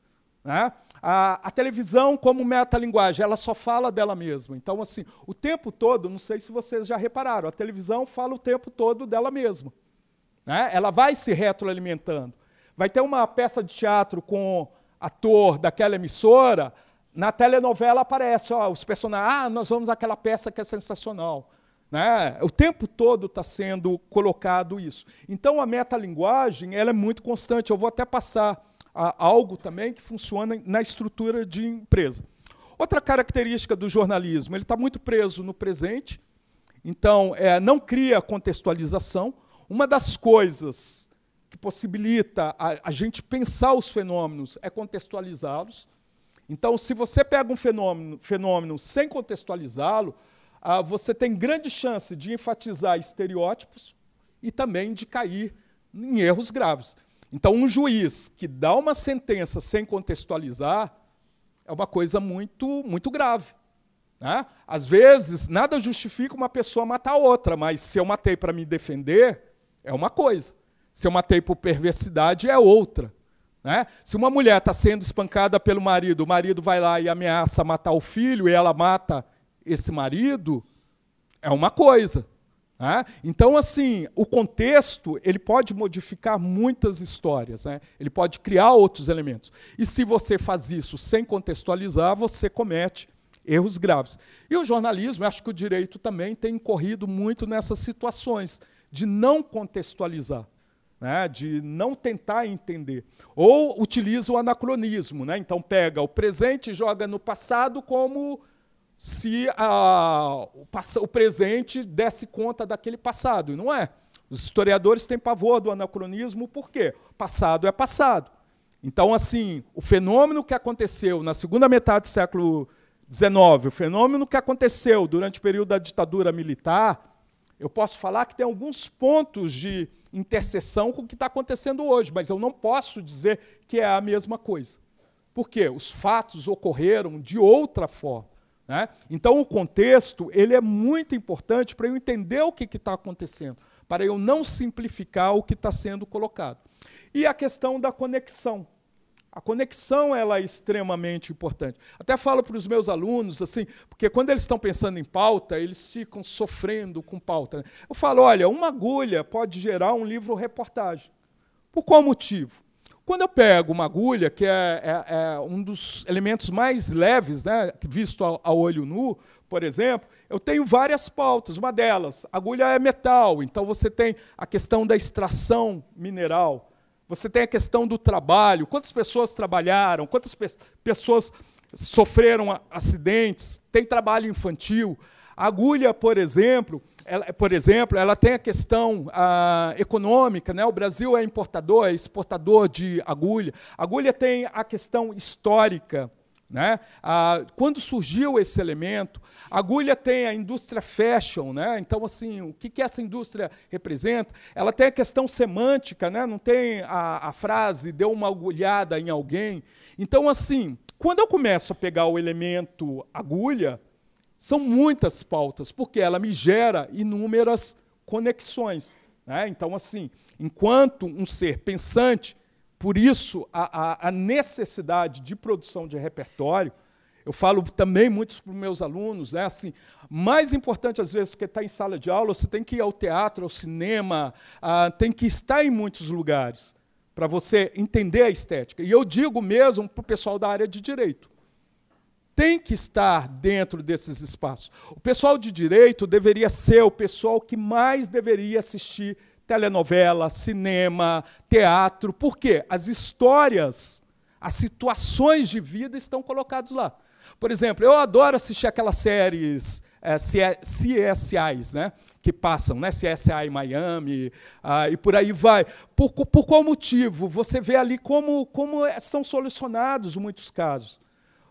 Né? A, a, televisão, como metalinguagem, ela só fala dela mesma. Então, assim, o tempo todo, não sei se vocês já repararam, a televisão fala o tempo todo dela mesma. Né? Ela vai se retroalimentando. Vai ter uma peça de teatro com ator daquela emissora, na telenovela aparece, ó, os personagens, ah, nós vamos àquela peça que é sensacional. Né? O tempo todo está sendo colocado isso. Então, a metalinguagem ela é muito constante. Eu vou até passar algo também que funciona na estrutura de empresa. Outra característica do jornalismo, ele está muito preso no presente, então é, não cria contextualização. Uma das coisas que possibilita a, a gente pensar os fenômenos é contextualizá-los. Então, se você pega um fenômeno, fenômeno sem contextualizá-lo, ah, você tem grande chance de enfatizar estereótipos e também de cair em erros graves. Então, um juiz que dá uma sentença sem contextualizar é uma coisa muito, muito grave. Né? Às vezes, nada justifica uma pessoa matar outra, mas se eu matei para me defender, é uma coisa. Se eu matei por perversidade, é outra. Né? Se uma mulher está sendo espancada pelo marido, o marido vai lá e ameaça matar o filho e ela mata esse marido, é uma coisa. Né? Então, assim, o contexto ele pode modificar muitas histórias, né? ele pode criar outros elementos. E se você faz isso sem contextualizar, você comete erros graves. E o jornalismo, acho que o direito também tem incorrido muito nessas situações de não contextualizar. Né, de não tentar entender. Ou utiliza o anacronismo. Né, então, pega o presente e joga no passado como se a, o, o presente desse conta daquele passado. Não é. Os historiadores têm pavor do anacronismo, por quê? Passado é passado. Então, assim, o fenômeno que aconteceu na segunda metade do século XIX, o fenômeno que aconteceu durante o período da ditadura militar, eu posso falar que tem alguns pontos de interseção com o que está acontecendo hoje, mas eu não posso dizer que é a mesma coisa. Por quê? Os fatos ocorreram de outra forma. Né? Então, o contexto ele é muito importante para eu entender o que está acontecendo, para eu não simplificar o que está sendo colocado. E a questão da conexão. A conexão ela é extremamente importante. Até falo para os meus alunos assim, porque quando eles estão pensando em pauta, eles ficam sofrendo com pauta. Né? Eu falo, olha, uma agulha pode gerar um livro-reportagem. Por qual motivo? Quando eu pego uma agulha, que é, é, é um dos elementos mais leves, né, visto a, a olho nu, por exemplo, eu tenho várias pautas. Uma delas, agulha é metal, então você tem a questão da extração mineral você tem a questão do trabalho, quantas pessoas trabalharam, quantas pe pessoas sofreram acidentes, tem trabalho infantil. A agulha, por exemplo, ela, por exemplo, ela tem a questão ah, econômica, né? o Brasil é importador, é exportador de agulha. Agulha tem a questão histórica, né? Ah, quando surgiu esse elemento, a agulha tem a indústria fashion, né? então assim, o que, que essa indústria representa? Ela tem a questão semântica, né? não tem a, a frase deu uma agulhada em alguém. Então assim, quando eu começo a pegar o elemento agulha, são muitas pautas, porque ela me gera inúmeras conexões. Né? Então assim, enquanto um ser pensante, por isso, a, a, a necessidade de produção de repertório, eu falo também muito para os meus alunos, é assim, mais importante às vezes que estar em sala de aula, você tem que ir ao teatro, ao cinema, ah, tem que estar em muitos lugares para você entender a estética. E eu digo mesmo para o pessoal da área de direito, tem que estar dentro desses espaços. O pessoal de direito deveria ser o pessoal que mais deveria assistir telenovela, cinema, teatro. Por quê? As histórias, as situações de vida estão colocadas lá. Por exemplo, eu adoro assistir aquelas séries é, CSIs, né? que passam, né? CSI Miami, ah, e por aí vai. Por, por qual motivo? Você vê ali como, como são solucionados muitos casos.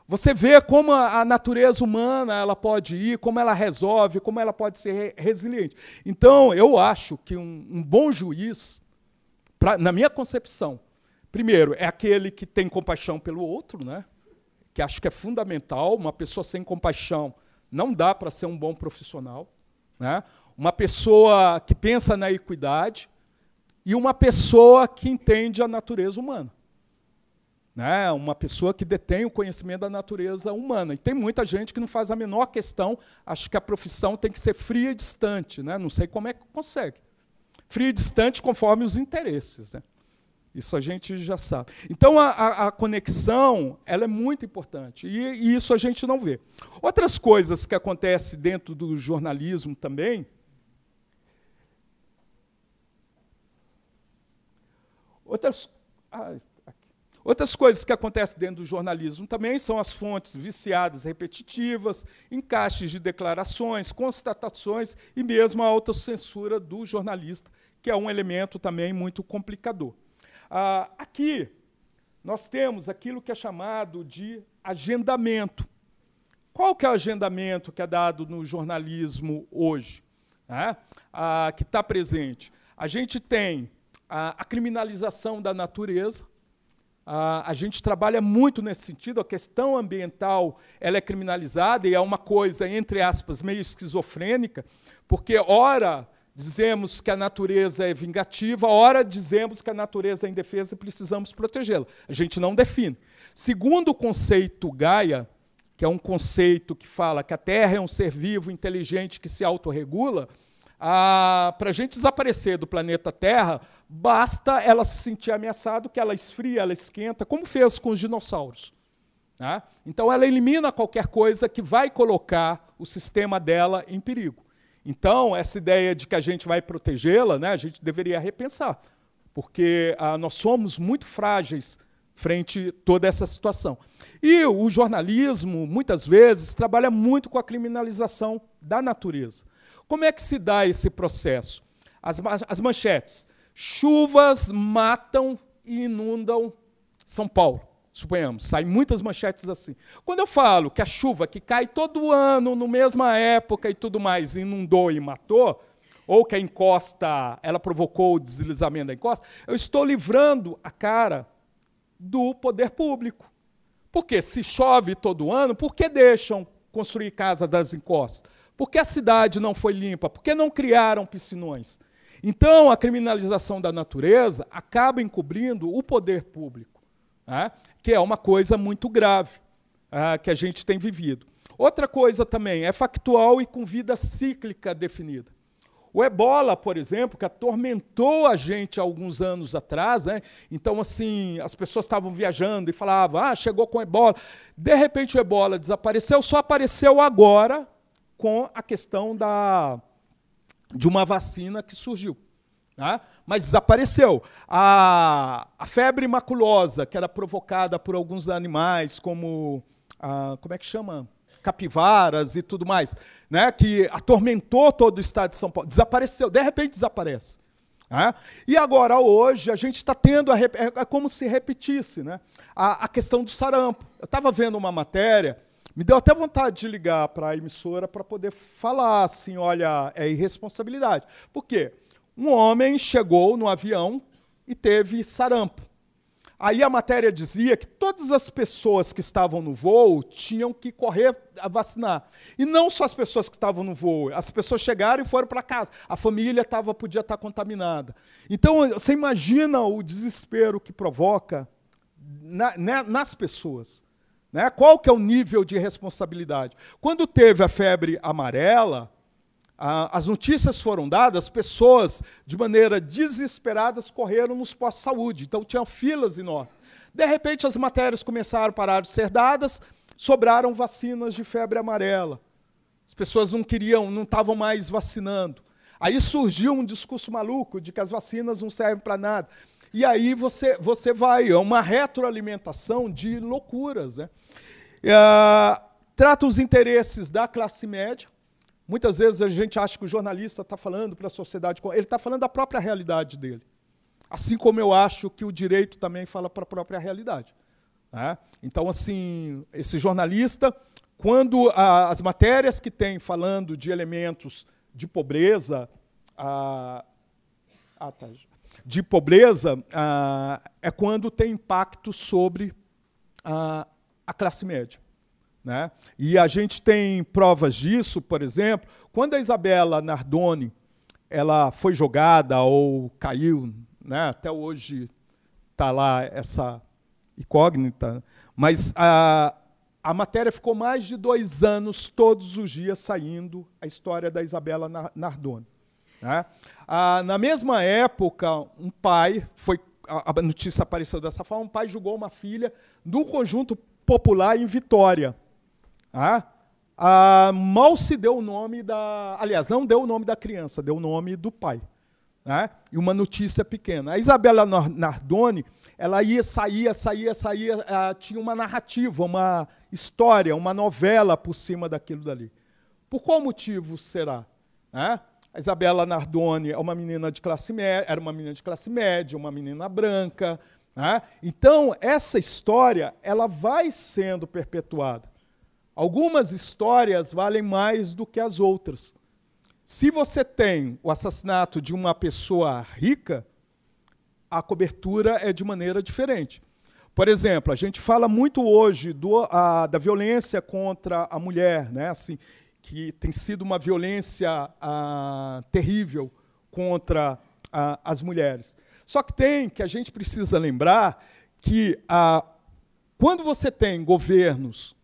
Você vê como a, natureza humana ela pode ir, como ela resolve, como ela pode ser resiliente. Então, eu acho que um, um bom juiz, pra, na minha concepção, primeiro, é aquele que tem compaixão pelo outro, né? que acho que é fundamental. Uma pessoa sem compaixão não dá para ser um bom profissional. Né? Uma pessoa que pensa na equidade e uma pessoa que entende a natureza humana né, uma pessoa que detém o conhecimento da natureza humana. E tem muita gente que não faz a menor questão, acha que a profissão tem que ser fria e distante. Né? Não sei como é que consegue. Fria e distante conforme os interesses. Né? Isso a gente já sabe. Então, a, a, a conexão ela é muito importante, e, e, isso a gente não vê. Outras coisas que acontecem dentro do jornalismo também. Outras. Ah, Outras coisas que acontecem dentro do jornalismo também são as fontes viciadas, repetitivas, encaixes de declarações, constatações e mesmo a autocensura do jornalista, que é um elemento também muito complicador. Ah, aqui, nós temos aquilo que é chamado de agendamento. Qual que é o agendamento que é dado no jornalismo hoje, né? ah, que está presente? A gente tem a, a criminalização da natureza, a gente trabalha muito nesse sentido, a questão ambiental ela é criminalizada e é uma coisa, entre aspas, meio esquizofrênica, porque, ora, dizemos que a natureza é vingativa, ora, dizemos que a natureza é indefesa e precisamos protegê-la. A gente não define. Segundo o conceito Gaia, que é um conceito que fala que a Terra é um ser vivo, inteligente, que se autorregula, para a gente desaparecer do planeta Terra, basta ela se sentir ameaçada, que ela esfria, ela esquenta, como fez com os dinossauros. Né? Então ela elimina qualquer coisa que vai colocar o sistema dela em perigo. Então, essa ideia de que a gente vai protegê-la, né, a gente deveria repensar, porque ah, nós somos muito frágeis frente a toda essa situação. E o jornalismo, muitas vezes, trabalha muito com a criminalização da natureza. Como é que se dá esse processo? As, as manchetes. Chuvas matam e inundam São Paulo. Suponhamos, saem muitas manchetes assim. Quando eu falo que a chuva que cai todo ano, na mesma época e tudo mais, inundou e matou, ou que a encosta, ela provocou o deslizamento da encosta, eu estou livrando a cara do poder público. Porque se chove todo ano, por que deixam construir casa das encostas? Por que a cidade não foi limpa? Por que não criaram piscinões? Então, a criminalização da natureza acaba encobrindo o poder público. né? que é uma coisa muito grave uh, que a gente tem vivido. Outra coisa também é factual e com vida cíclica definida. O ebola, por exemplo, que atormentou a gente alguns anos atrás, né? então assim, as pessoas estavam viajando e falavam, ah, chegou com ebola. De repente o ebola desapareceu, só apareceu agora com a questão da, de uma vacina que surgiu. Né? Mas desapareceu. A, a febre maculosa, que era provocada por alguns animais, como. A, como é que chama? capivaras e tudo mais, né, que atormentou todo o estado de São Paulo, desapareceu, de repente desaparece. Né? E agora, hoje, a gente está tendo, a, é, é como se repetisse né, a, a questão do sarampo. Eu estava vendo uma matéria, me deu até vontade de ligar para a emissora para poder falar assim: olha, é irresponsabilidade. Por quê? Um homem chegou no avião e teve sarampo. Aí a matéria dizia que todas as pessoas que estavam no voo tinham que correr a vacinar. E não só as pessoas que estavam no voo, as pessoas chegaram e foram para casa. A família tava, podia estar tá contaminada. Então, você imagina o desespero que provoca na, né, nas pessoas. Né? Qual que é o nível de responsabilidade? Quando teve a febre amarela, as notícias foram dadas, pessoas, de maneira desesperada, correram nos postos de saúde. Então, tinham filas enormes. De repente, as matérias começaram a parar de ser dadas, sobraram vacinas de febre amarela. As pessoas não queriam, não estavam mais vacinando. Aí surgiu um discurso maluco de que as vacinas não servem para nada. E aí você, você vai, é uma retroalimentação de loucuras. Né? É, trata os interesses da classe média, Muitas vezes a gente acha que o jornalista está falando para a sociedade, ele está falando da própria realidade dele. Assim como eu acho que o direito também fala para a própria realidade. Né? Então, assim, esse jornalista, quando a, as matérias que tem falando de elementos de pobreza, a, ah, tá, de pobreza, é quando tem impacto sobre a, a classe média. Né? E a gente tem provas disso, por exemplo, quando a Isabela Nardoni ela foi jogada ou caiu, né? até hoje está lá essa incógnita, mas a, a matéria ficou mais de dois anos, todos os dias, saindo a história da Isabela Nardoni. Né? Ah, na mesma época, um pai, foi, a notícia apareceu dessa forma, um pai julgou uma filha num conjunto popular em Vitória. Ah, ah, mal se deu o nome da. Aliás, não deu o nome da criança, deu o nome do pai. Né? E uma notícia pequena. A Isabela Nardoni, ela ia, saía, saía, saía, uh, tinha uma narrativa, uma história, uma novela por cima daquilo dali. Por qual motivo será? Né? A Isabela Nardoni é uma menina de classe média, era uma menina de classe média, uma menina branca. Né? Então, essa história ela vai sendo perpetuada. Algumas histórias valem mais do que as outras. Se você tem o assassinato de uma pessoa rica, a cobertura é de maneira diferente. Por exemplo, a gente fala muito hoje do, a, da violência contra a mulher, né? assim, que tem sido uma violência a, terrível contra a, as mulheres. Só que tem que a gente precisa lembrar que quando você tem governos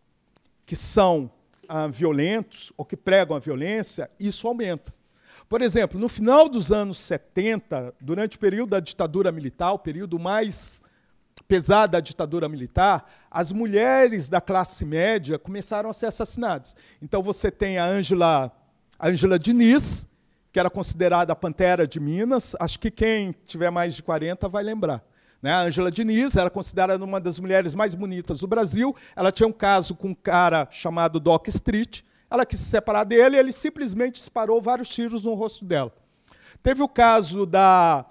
que são ah, violentos ou que pregam a violência, isso aumenta. Por exemplo, no final dos anos 70, durante o período da ditadura militar, o período mais pesado da ditadura militar, as mulheres da classe média começaram a ser assassinadas. Então você tem a Ângela a Angela Diniz, que era considerada a pantera de Minas, acho que quem tiver mais de 40 vai lembrar. Né? A Angela Diniz era considerada uma das mulheres mais bonitas do Brasil. Ela tinha um caso com um cara chamado Doc Street. Ela quis se separar dele e ele simplesmente disparou vários tiros no rosto dela. Teve o caso da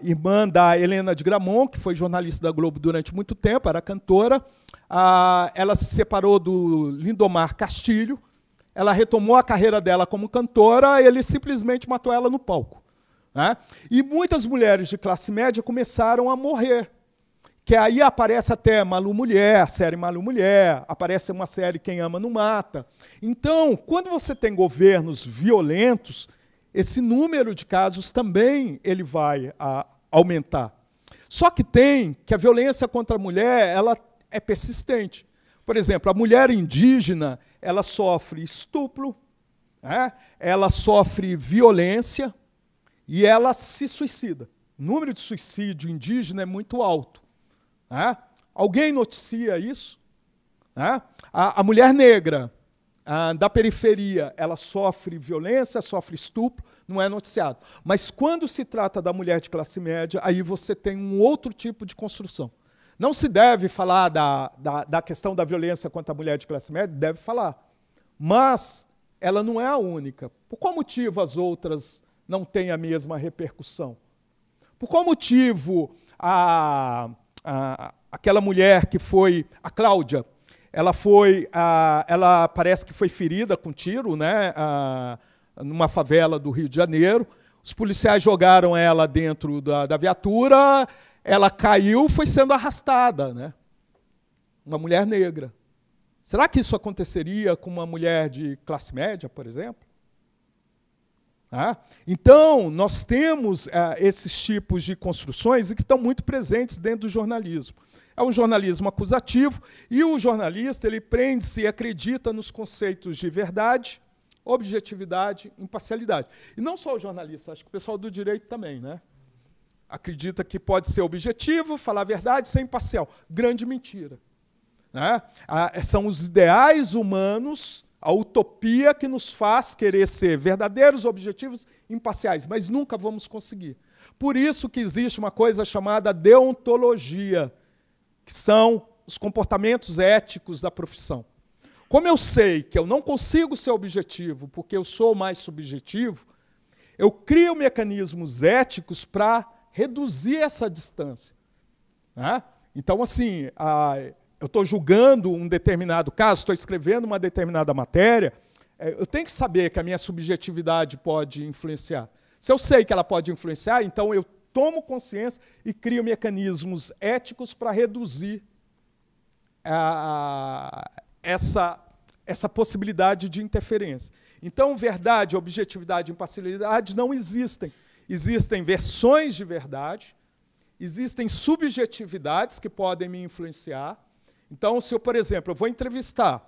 irmã da Helena de Gramont, que foi jornalista da Globo durante muito tempo, era cantora. ela se separou do Lindomar Castilho. Ela retomou a carreira dela como cantora, ele simplesmente matou ela no palco. Né? E muitas mulheres de classe média começaram a morrer. Que aí aparece até Malu Mulher, série Malu Mulher, aparece uma série Quem Ama Não Mata. Então, quando você tem governos violentos, esse número de casos também ele vai a, aumentar. Só que tem que a violência contra a mulher ela é persistente. Por exemplo, a mulher indígena ela sofre estupro, né? ela sofre violência e ela se suicida. O número de suicídio indígena é muito alto. Né? Alguém noticia isso? Né? A, a, mulher negra a, da periferia, ela sofre violência, sofre estupro, não é noticiado. Mas quando se trata da mulher de classe média, aí você tem um outro tipo de construção. Não se deve falar da, da, da questão da violência contra a mulher de classe média, deve falar. Mas ela não é a única. Por qual motivo as outras não têm a mesma repercussão? Por qual motivo a, a, aquela mulher que foi, a Cláudia, ela foi, a, ela parece que foi ferida com tiro, né, a, numa favela do Rio de Janeiro. Os policiais jogaram ela dentro da, da viatura, ela caiu, foi sendo arrastada, né? Uma mulher negra. Será que isso aconteceria com uma mulher de classe média, por exemplo? Ah, então, nós temos ah, esses tipos de construções que estão muito presentes dentro do jornalismo. É um jornalismo acusativo e o jornalista ele prende-se e acredita nos conceitos de verdade, objetividade, imparcialidade. E não só o jornalista, acho que o pessoal do direito também, né? Acredita que pode ser objetivo, falar a verdade, ser imparcial. Grande mentira. Né? Ah, são os ideais humanos, a utopia que nos faz querer ser verdadeiros, objetivos, imparciais, mas nunca vamos conseguir. Por isso que existe uma coisa chamada deontologia, que são os comportamentos éticos da profissão. Como eu sei que eu não consigo ser objetivo porque eu sou mais subjetivo, eu crio mecanismos éticos para reduzir essa distância. Né? Então, assim, a, eu estou julgando um determinado caso, estou escrevendo uma determinada matéria, é, eu tenho que saber que a minha subjetividade pode influenciar. Se eu sei que ela pode influenciar, então eu tomo consciência e crio mecanismos éticos para reduzir a, essa, essa possibilidade de interferência. Então, verdade, objetividade e imparcialidade não existem. Existem versões de verdade, existem subjetividades que podem me influenciar. Então, se eu, por exemplo, eu vou entrevistar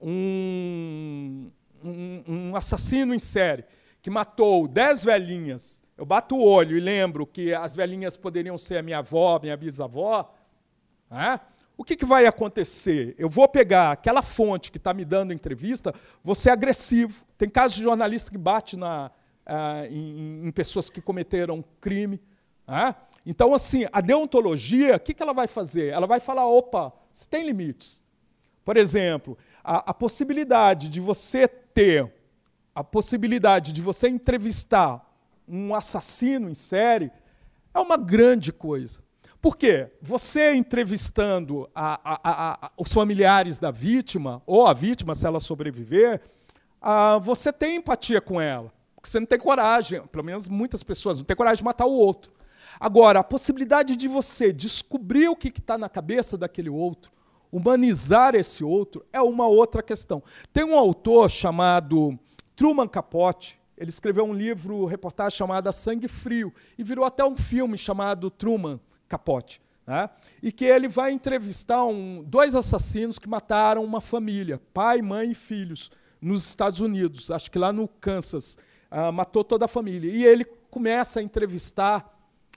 um, um, um assassino em série que matou dez velhinhas, eu bato o olho e lembro que as velhinhas poderiam ser a minha avó, minha bisavó, né? o que, que, vai acontecer? Eu vou pegar aquela fonte que está me dando entrevista, vou ser agressivo. Tem casos de jornalista que bate na, uh, em, em, pessoas que cometeram crime. Uh? Então, assim, a deontologia, o que, que ela vai fazer? Ela vai falar: opa, você tem limites. Por exemplo, a, a possibilidade de você ter, a possibilidade de você entrevistar um assassino em série é uma grande coisa. Por quê? Você entrevistando a, a, a, os familiares da vítima, ou a vítima, se ela sobreviver, você tem empatia com ela. Porque você não tem coragem, pelo menos muitas pessoas, não tem coragem de matar o outro. Agora, a possibilidade de você descobrir o que está na cabeça daquele outro, humanizar esse outro, é uma outra questão. Tem um autor chamado Truman Capote, ele escreveu um livro, reportagem chamada Sangue Frio, e virou até um filme chamado Truman capote. Né? E que ele vai entrevistar um, dois assassinos que mataram uma família, pai, mãe e filhos, nos Estados Unidos, acho que lá no Kansas. Uh, matou toda a família. E ele começa a entrevistar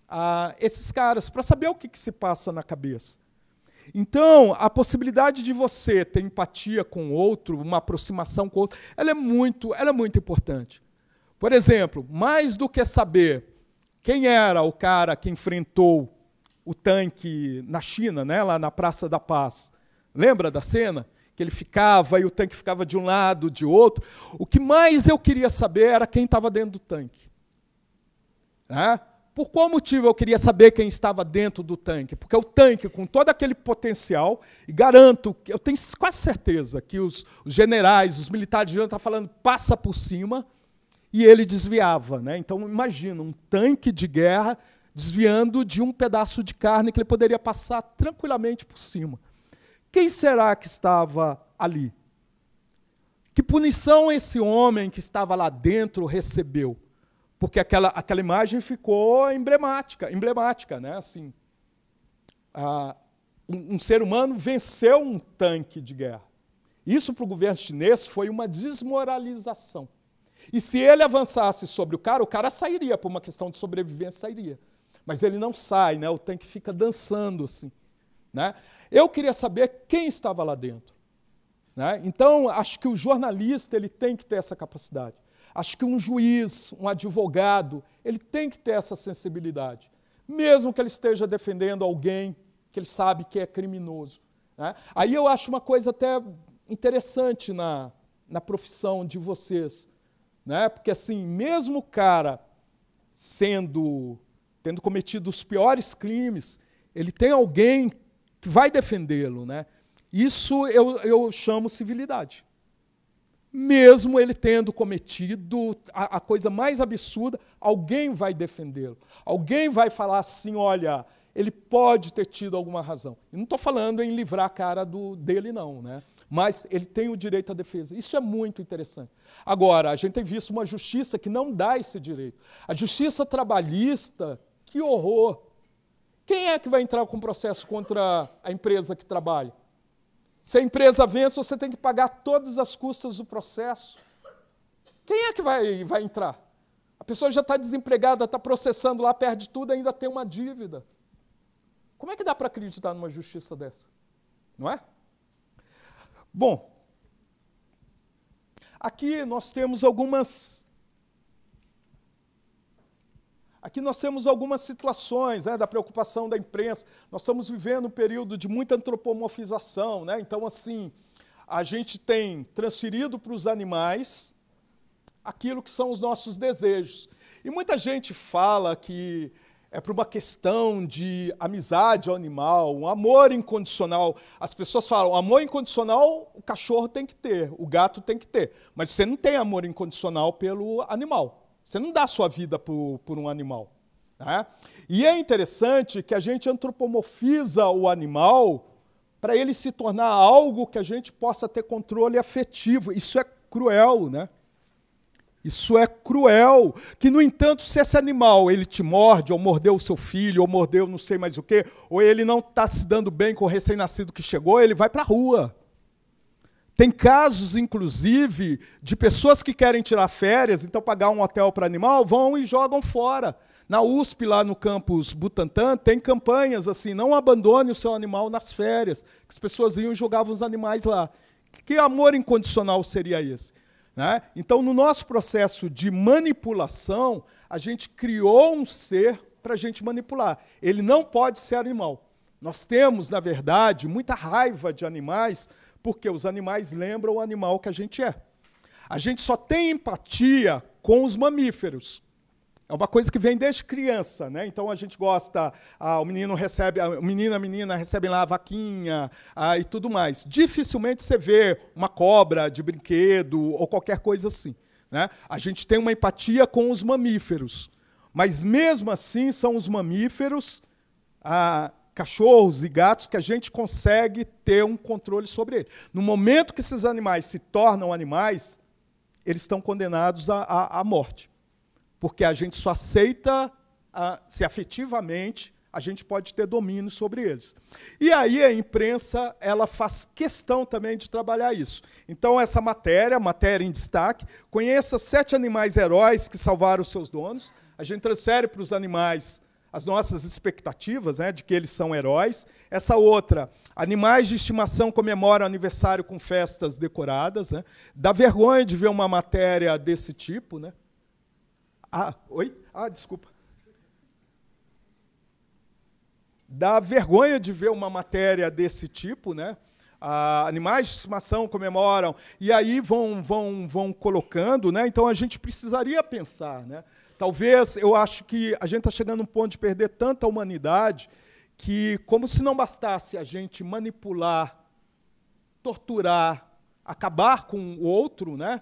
uh, esses caras para saber o que, que se passa na cabeça. Então, a possibilidade de você ter empatia com o outro, uma aproximação com o outro, ela é muito, ela é muito importante. Por exemplo, mais do que saber quem era o cara que enfrentou o tanque na China, né, lá na Praça da Paz. Lembra da cena? Que ele ficava e o tanque ficava de um lado, de outro. O que mais eu queria saber era quem estava dentro do tanque. Né? Por qual motivo eu queria saber quem estava dentro do tanque? Porque o tanque, com todo aquele potencial, e garanto, eu tenho quase certeza que os, generais, os militares de estão falando, passa por cima, e ele desviava. Né? Então, imagina, um tanque de guerra desviando de um pedaço de carne que ele poderia passar tranquilamente por cima. Quem será que estava ali? Que punição esse homem que estava lá dentro recebeu? Porque aquela, aquela imagem ficou emblemática, emblemática, né? Assim, ah, um, um ser humano venceu um tanque de guerra. Isso para o governo chinês foi uma desmoralização. E se ele avançasse sobre o cara, o cara sairia, por uma questão de sobrevivência, sairia. Mas ele não sai, né? o tanque fica dançando assim. Né? Eu queria saber quem estava lá dentro. Né? Então, acho que o jornalista ele tem que ter essa capacidade. Acho que um juiz, um advogado, ele tem que ter essa sensibilidade. Mesmo que ele esteja defendendo alguém que ele sabe que é criminoso. Né? Aí eu acho uma coisa até interessante na, na profissão de vocês. Né? Porque assim, mesmo o cara sendo tendo cometido os piores crimes, ele tem alguém que vai defendê-lo, né? Isso eu, eu chamo civilidade. Mesmo ele tendo cometido a, a coisa mais absurda, alguém vai defendê-lo. Alguém vai falar assim: olha, ele pode ter tido alguma razão. Eu não estou falando em livrar a cara do, dele, não, né? Mas ele tem o direito à defesa. Isso é muito interessante. Agora, a gente tem visto uma justiça que não dá esse direito. A justiça trabalhista, que horror! Quem é que vai entrar com processo contra a empresa que trabalha? Se a empresa vence, você tem que pagar todas as custas do processo. Quem é que vai, vai entrar? A pessoa já está desempregada, está processando lá, perde tudo, ainda tem uma dívida. Como é que dá para acreditar numa justiça dessa? Não é? Bom, aqui nós temos algumas. Aqui nós temos algumas situações né, da preocupação da imprensa. Nós estamos vivendo um período de muita antropomorfização, né? então, assim, a gente tem transferido para os animais aquilo que são os nossos desejos. E muita gente fala que é por uma questão de amizade ao animal, um amor incondicional. As pessoas falam, amor incondicional o cachorro tem que ter, o gato tem que ter. Mas você não tem amor incondicional pelo animal. Você não dá sua vida por, por um animal. Né? E é interessante que a gente antropomorfiza o animal para ele se tornar algo que a gente possa ter controle afetivo. Isso é cruel, né? Isso é cruel. Que, no entanto, se esse animal ele te morde, ou mordeu o seu filho, ou mordeu não sei mais o quê, ou ele não está se dando bem com o recém-nascido que chegou, ele vai para a rua. Tem casos, inclusive, de pessoas que querem tirar férias, então pagar um hotel para animal, vão e jogam fora. Na USP, lá no campus Butantã, tem campanhas assim: não abandone o seu animal nas férias. Que as pessoas iam e jogavam os animais lá. Que amor incondicional seria esse? Né? Então, no nosso processo de manipulação, a gente criou um ser para a gente manipular. Ele não pode ser animal. Nós temos, na verdade, muita raiva de animais, porque os animais lembram o animal que a gente é. A gente só tem empatia com os mamíferos. É uma coisa que vem desde criança, né? Então a gente gosta, ah, o menino recebe, o menino a menina recebem lá a vaquinha ah, e tudo mais. Dificilmente você vê uma cobra de brinquedo ou qualquer coisa assim. Né? A gente tem uma empatia com os mamíferos, mas mesmo assim são os mamíferos, ah, cachorros e gatos que a gente consegue ter um controle sobre eles. No momento que esses animais se tornam animais, eles estão condenados à, à morte porque a gente só aceita ah, se afetivamente a gente pode ter domínio sobre eles. E aí a imprensa ela faz questão também de trabalhar isso. Então essa matéria, matéria em destaque, conheça sete animais heróis que salvaram seus donos. A gente transfere para os animais as nossas expectativas, né, de que eles são heróis. Essa outra, animais de estimação comemoram aniversário com festas decoradas. Né? Dá vergonha de ver uma matéria desse tipo, né? Ah, oi? Ah, desculpa. Dá vergonha de ver uma matéria desse tipo, né? Ah, animais de estimação comemoram, e aí vão, vão, vão colocando, né? Então a gente precisaria pensar, né? Talvez eu acho que a gente está chegando a um ponto de perder tanta humanidade que, como se não bastasse a gente manipular, torturar, acabar com o outro, né?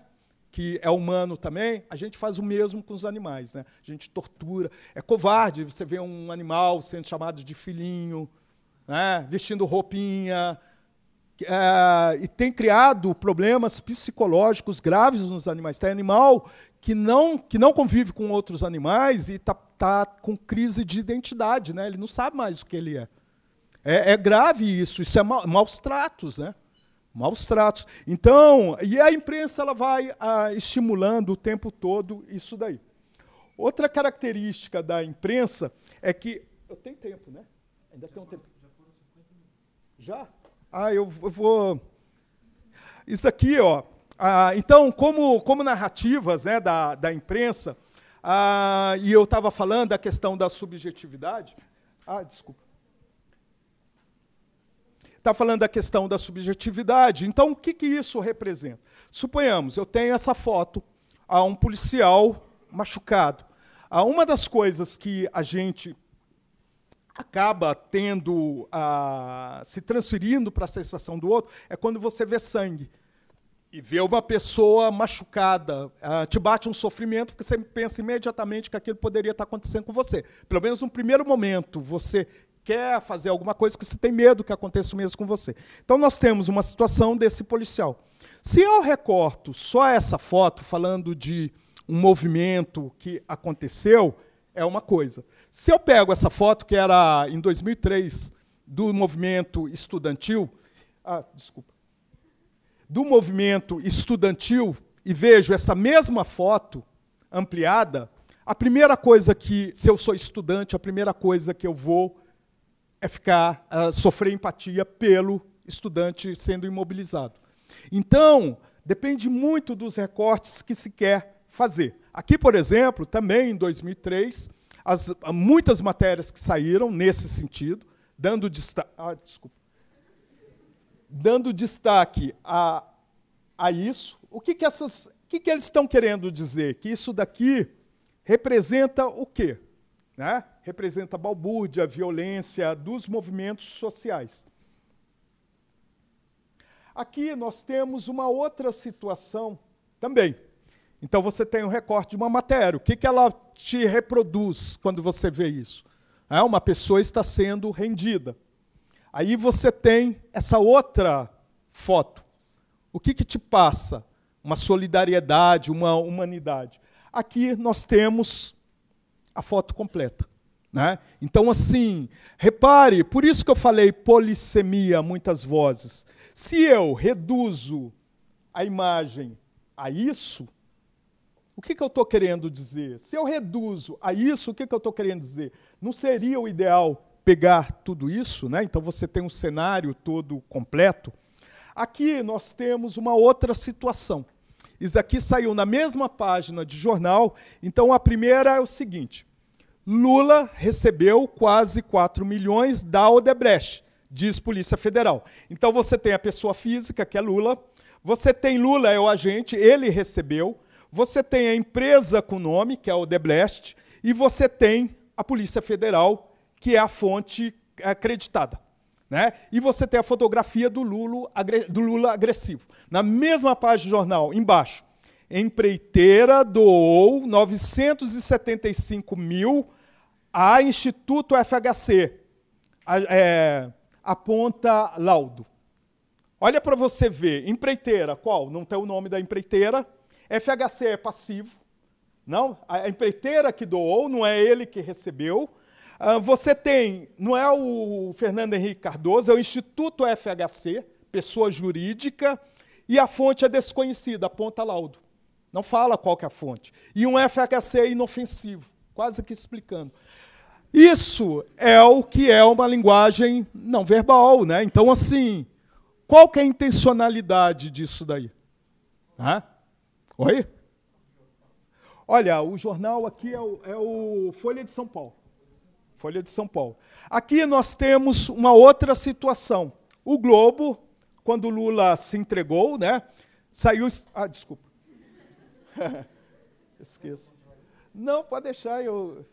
Que é humano também, a gente faz o mesmo com os animais. Né? A gente tortura. É covarde você ver um animal sendo chamado de filhinho, né? vestindo roupinha. É, e tem criado problemas psicológicos graves nos animais. Tem animal que não, que não convive com outros animais e está tá com crise de identidade. Né? Ele não sabe mais o que ele é. É, é grave isso, isso é ma maus tratos, né? Maus tratos. Então, e a imprensa ela vai ah, estimulando o tempo todo isso daí. Outra característica da imprensa é que. Eu tenho tempo, né? Ainda tem um tempo. Já? Ah, eu, eu vou. Isso aqui, ó. Ah, então, como, como narrativas né, da, da imprensa, ah, e eu estava falando da questão da subjetividade. Ah, desculpa. Está falando da questão da subjetividade. Então, o que, que isso representa? Suponhamos, eu tenho essa foto a um policial machucado. Ah, uma das coisas que a gente acaba tendo, ah, se transferindo para a sensação do outro, é quando você vê sangue. E vê uma pessoa machucada, ah, te bate um sofrimento, porque você pensa imediatamente que aquilo poderia estar acontecendo com você. Pelo menos no primeiro momento, você quer fazer alguma coisa que você tem medo que aconteça o mesmo com você. Então nós temos uma situação desse policial. Se eu recorto só essa foto, falando de um movimento que aconteceu, é uma coisa. Se eu pego essa foto, que era em 2003, do movimento estudantil, ah, desculpa, do movimento estudantil, e vejo essa mesma foto ampliada, a primeira coisa que, se eu sou estudante, a primeira coisa que eu vou é ficar, uh, sofrer empatia pelo estudante sendo imobilizado. Então, depende muito dos recortes que se quer fazer. Aqui, por exemplo, também em 2003, as, muitas matérias que saíram nesse sentido, dando destaque, ah, dando destaque a, a isso. O que, que, essas, o que, que eles estão querendo dizer? Que isso daqui representa o quê? Né? Representa a balbúrdia, a violência dos movimentos sociais. Aqui nós temos uma outra situação também. Então você tem um recorte de uma matéria. O que, que ela te reproduz quando você vê isso? É, uma pessoa está sendo rendida. Aí você tem essa outra foto. O que, que te passa? Uma solidariedade, uma humanidade. Aqui nós temos a foto completa. Né? Então, assim, repare, por isso que eu falei polissemia, muitas vozes. Se eu reduzo a imagem a isso, o que, que eu estou querendo dizer? Se eu reduzo a isso, o que, que eu estou querendo dizer? Não seria o ideal pegar tudo isso, né? então você tem um cenário todo completo. Aqui nós temos uma outra situação. Isso aqui saiu na mesma página de jornal. Então a primeira é o seguinte: Lula recebeu quase 4 milhões da Odebrecht, diz Polícia Federal. Então você tem a pessoa física, que é Lula, você tem Lula, é o agente, ele recebeu, você tem a empresa com nome, que é o Deblest, e você tem a Polícia Federal, que é a fonte acreditada. Né? E você tem a fotografia do Lula, do Lula agressivo. Na mesma página do jornal, embaixo, empreiteira doou 975 mil a Instituto FHC. É, aponta laudo. Olha para você ver, empreiteira, qual? Não tem o nome da empreiteira, FHC é passivo, não, a empreiteira que doou, não é ele que recebeu. Ah, você tem, não é o Fernando Henrique Cardoso, é o Instituto FHC, pessoa jurídica, e a fonte é desconhecida, aponta laudo. Não fala qual que é a fonte. E um FHC é inofensivo, quase que explicando. Isso é o que é uma linguagem não verbal, né? Então, assim, qual que é a intencionalidade disso daí? Hã? Oi? Olha, o jornal aqui é o, é o, Folha de São Paulo. Folha de São Paulo. Aqui nós temos uma outra situação. O Globo, quando Lula se entregou, né, saiu. Ah, desculpa. Esqueço. Não, pode deixar, eu,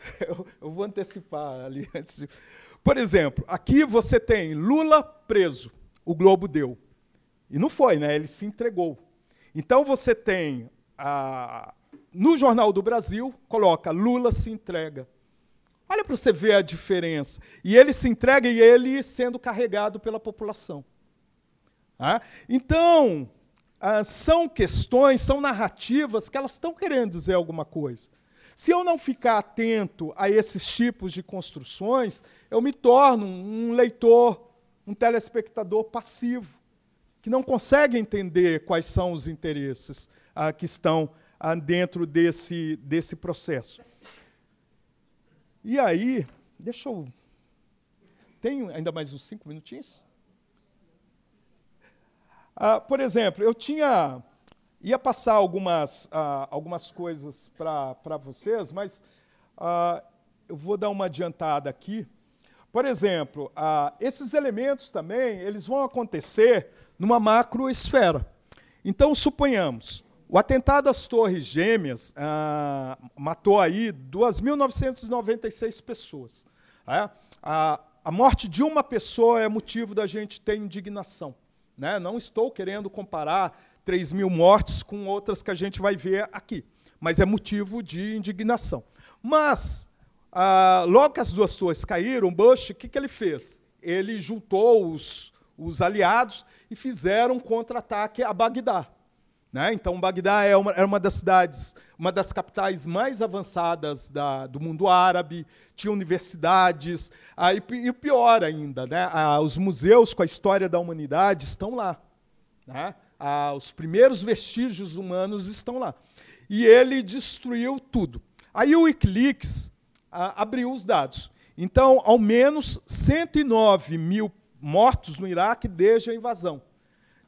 eu, eu vou antecipar ali antes. Por exemplo, aqui você tem Lula preso. O Globo deu. E não foi, né? Ele se entregou. Então você tem a, no Jornal do Brasil, coloca Lula se entrega. Olha para você ver a diferença. E ele se entrega e ele sendo carregado pela população. Ah? Então, ah, são questões, são narrativas que elas estão querendo dizer alguma coisa. Se eu não ficar atento a esses tipos de construções, eu me torno um leitor, um telespectador passivo, que não consegue entender quais são os interesses ah, que estão ah, dentro desse, desse processo. E aí, deixa eu. Tenho ainda mais uns cinco minutinhos? Ah, por exemplo, eu tinha. Ia passar algumas, ah, algumas coisas para vocês, mas ah, eu vou dar uma adiantada aqui. Por exemplo, ah, esses elementos também eles vão acontecer numa macroesfera. Então, suponhamos, o atentado às Torres Gêmeas ah, matou aí 2.996 pessoas. É? A, a morte de uma pessoa é motivo da gente ter indignação. Né? Não estou querendo comparar 3 mil mortes com outras que a gente vai ver aqui, mas é motivo de indignação. Mas, ah, logo que as duas torres caíram, Bush, o que, que ele fez? Ele juntou os, os aliados e fizeram um contra-ataque a Bagdá. Né? Então, Bagdá é uma, é uma das cidades, uma das capitais mais avançadas da, do mundo árabe, tinha universidades, ah, e, e pior ainda, né? ah, os museus com a história da humanidade estão lá. Né? Ah, os primeiros vestígios humanos estão lá. E ele destruiu tudo. Aí o Wikileaks ah, abriu os dados. Então, ao menos 109 mil mortos no Iraque desde a invasão.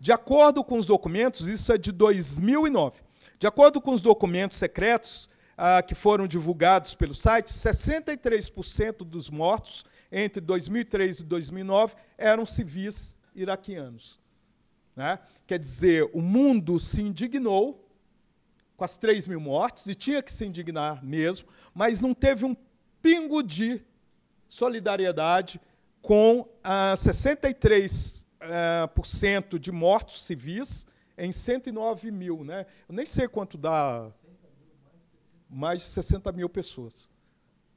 De acordo com os documentos, isso é de 2009. De acordo com os documentos secretos ah, que foram divulgados pelo site, 63% dos mortos entre 2003 e 2009 eram civis iraquianos. Né? Quer dizer, o mundo se indignou com as 3 mil mortes, e tinha que se indignar mesmo, mas não teve um pingo de solidariedade com ah, 63 uh, por cento de mortos civis em 109 mil. Né? Eu nem sei quanto dá. Mais de 60 mil pessoas.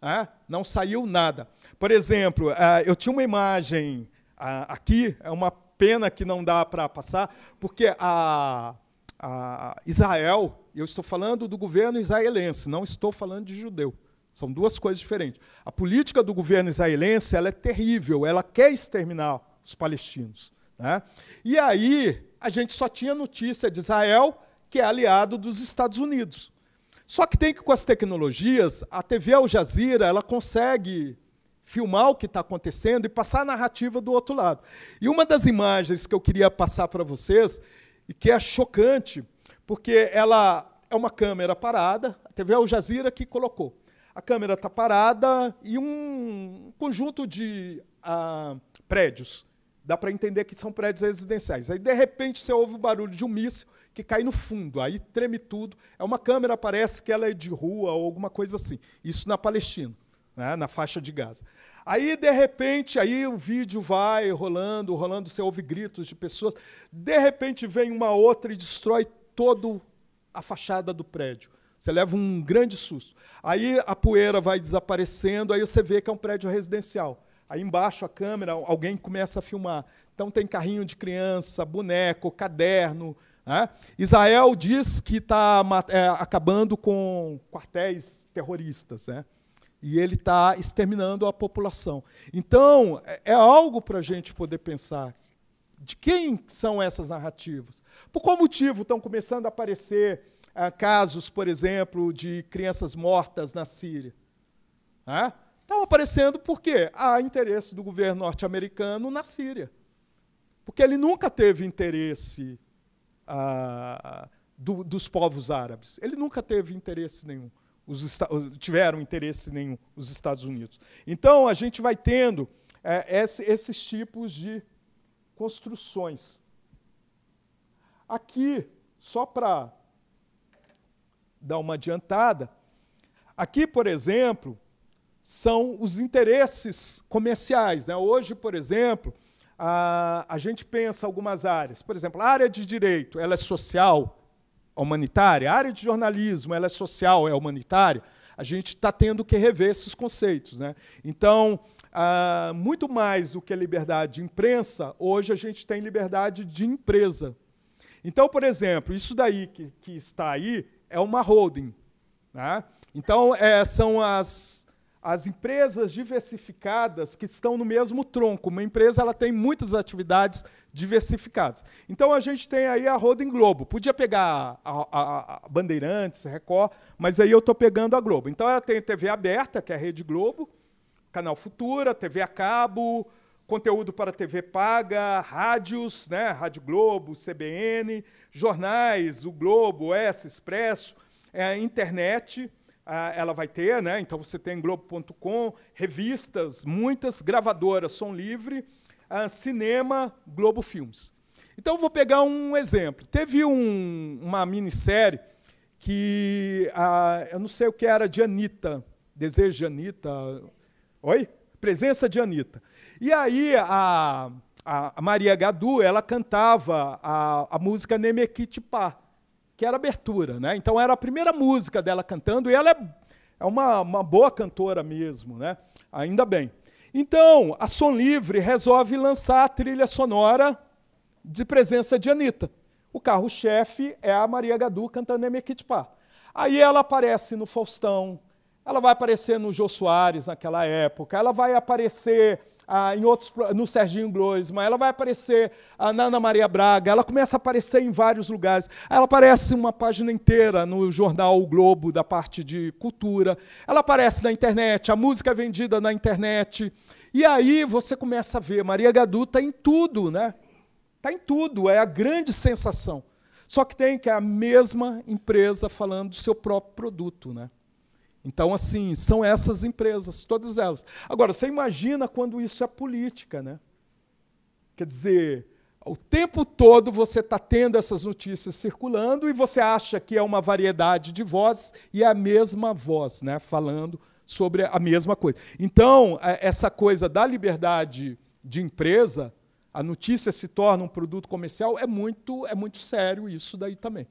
Ah, não saiu nada. Por exemplo, uh, eu tinha uma imagem uh, aqui, é uma pena que não dá para passar, porque a, a Israel, eu estou falando do governo israelense, não estou falando de judeu. São duas coisas diferentes. A política do governo israelense ela é terrível, ela quer exterminar os palestinos. Né? E aí a gente só tinha notícia de Israel, que é aliado dos Estados Unidos. Só que tem que com as tecnologias, a TV Al Jazeera ela consegue filmar o que está acontecendo e passar a narrativa do outro lado. E uma das imagens que eu queria passar para vocês, e que é chocante, porque ela é uma câmera parada, a TV Al Jazeera que colocou. A câmera está parada e um conjunto de ah, prédios dá para entender que são prédios residenciais. Aí, de repente, você ouve o barulho de um míssil que cai no fundo, aí treme tudo. É uma câmera, parece que ela é de rua ou alguma coisa assim. Isso na Palestina, né, na faixa de Gaza. Aí, de repente, aí o vídeo vai rolando, rolando, você ouve gritos de pessoas. De repente, vem uma outra e destrói toda a fachada do prédio. Você leva um grande susto. Aí a poeira vai desaparecendo, aí você vê que é um prédio residencial. Aí embaixo a câmera, alguém começa a filmar. Então tem carrinho de criança, boneco, caderno. Né? Israel diz que está é, acabando com quartéis terroristas. Né? E ele está exterminando a população. Então, é, é algo para a gente poder pensar. De quem são essas narrativas? Por qual motivo estão começando a aparecer é, casos, por exemplo, de crianças mortas na Síria? Né? Estão aparecendo porque há interesse do governo norte-americano na Síria. Porque ele nunca teve interesse ah, do, dos povos árabes. Ele nunca teve interesse nenhum. Os tiveram interesse nenhum os Estados Unidos. Então, a gente vai tendo é, esse, esses tipos de construções. Aqui, só para dar uma adiantada, aqui, por exemplo, são os interesses comerciais. Né? Hoje, por exemplo, a, a gente pensa algumas áreas. Por exemplo, a área de direito ela é social, humanitária. A área de jornalismo ela é social, é humanitária. A gente está tendo que rever esses conceitos. Né? Então, ah, muito mais do que a liberdade de imprensa, hoje a gente tem liberdade de empresa. Então, por exemplo, isso daí que, que está aí é uma holding. Né? Então, é, são as, as empresas diversificadas que estão no mesmo tronco. Uma empresa ela tem muitas atividades diversificadas. Então, a gente tem aí a Holding Globo. Podia pegar a, a, a Bandeirantes, Record, mas aí eu estou pegando a Globo. Então, ela tem TV aberta, que é a Rede Globo, Canal Futura, TV a cabo, conteúdo para TV paga, rádios, né, Rádio Globo, CBN, jornais, o Globo, S, Expresso, é, internet, ela vai ter, né? Então você tem Globo.com, revistas, muitas gravadoras, som livre, ah, cinema, Globo Filmes. Então vou pegar um exemplo. Teve um, uma minissérie que ah, eu não sei o que era de Anitta, Desejo de Anitta. Oi? Presença de Anitta. E aí a, a Maria Gadu, ela cantava a, a música Nemequitipá, que era abertura. Né? Então era a primeira música dela cantando, e ela é, é uma, uma boa cantora mesmo, né? ainda bem. Então, a Som Livre resolve lançar a trilha sonora de presença de Anitta. O carro-chefe é a Maria Gadu cantando Nemequitipá. Aí ela aparece no Faustão, ela vai aparecer no Jô Soares naquela época, ela vai aparecer ah, em outros, no Serginho Gloisman, ela vai aparecer ah, na Ana Maria Braga, ela começa a aparecer em vários lugares. Ela aparece uma página inteira no jornal o Globo, da parte de cultura. Ela aparece na internet, a música é vendida na internet. E aí você começa a ver, Maria Gadu está em tudo, né? Está em tudo, é a grande sensação. Só que tem que é a mesma empresa falando do seu próprio produto, né? Então, assim, são essas empresas, todas elas. Agora, você imagina quando isso é política, né? Quer dizer, o tempo todo você está tendo essas notícias circulando e você acha que é uma variedade de vozes e é a mesma voz, né? Falando sobre a mesma coisa. Então, é, essa coisa da liberdade de empresa, a notícia se torna um produto comercial, é muito, é muito sério isso daí também.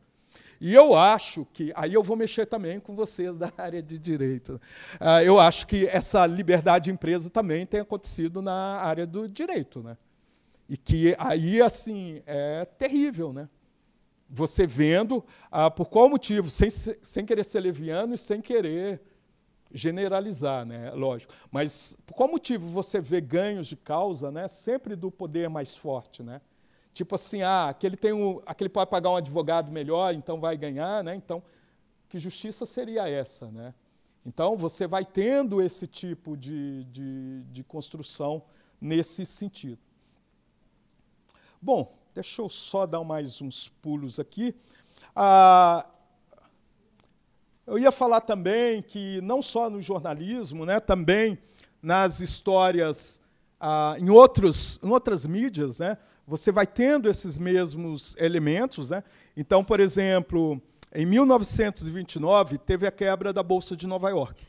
E eu acho que, aí eu vou mexer também com vocês da área de direito. Uh, eu acho que essa liberdade de empresa também tem acontecido na área do direito. Né? E que aí, assim, é terrível. Né? Você vendo, uh, por qual motivo, sem, sem querer ser leviano e sem querer generalizar, né? lógico. Mas por qual motivo você vê ganhos de causa né? sempre do poder mais forte? Né? Tipo assim, ah, aquele, tem um, aquele pode pagar um advogado melhor, então vai ganhar, né? Então, que justiça seria essa, né? Então, você vai tendo esse tipo de, de, de construção nesse sentido. Bom, deixa eu só dar mais uns pulos aqui. Ah, eu ia falar também que não só no jornalismo, né, também nas histórias, ah, em, outros, em outras mídias, né, você vai tendo esses mesmos elementos. Né? Então, por exemplo, em 1929 teve a quebra da Bolsa de Nova York.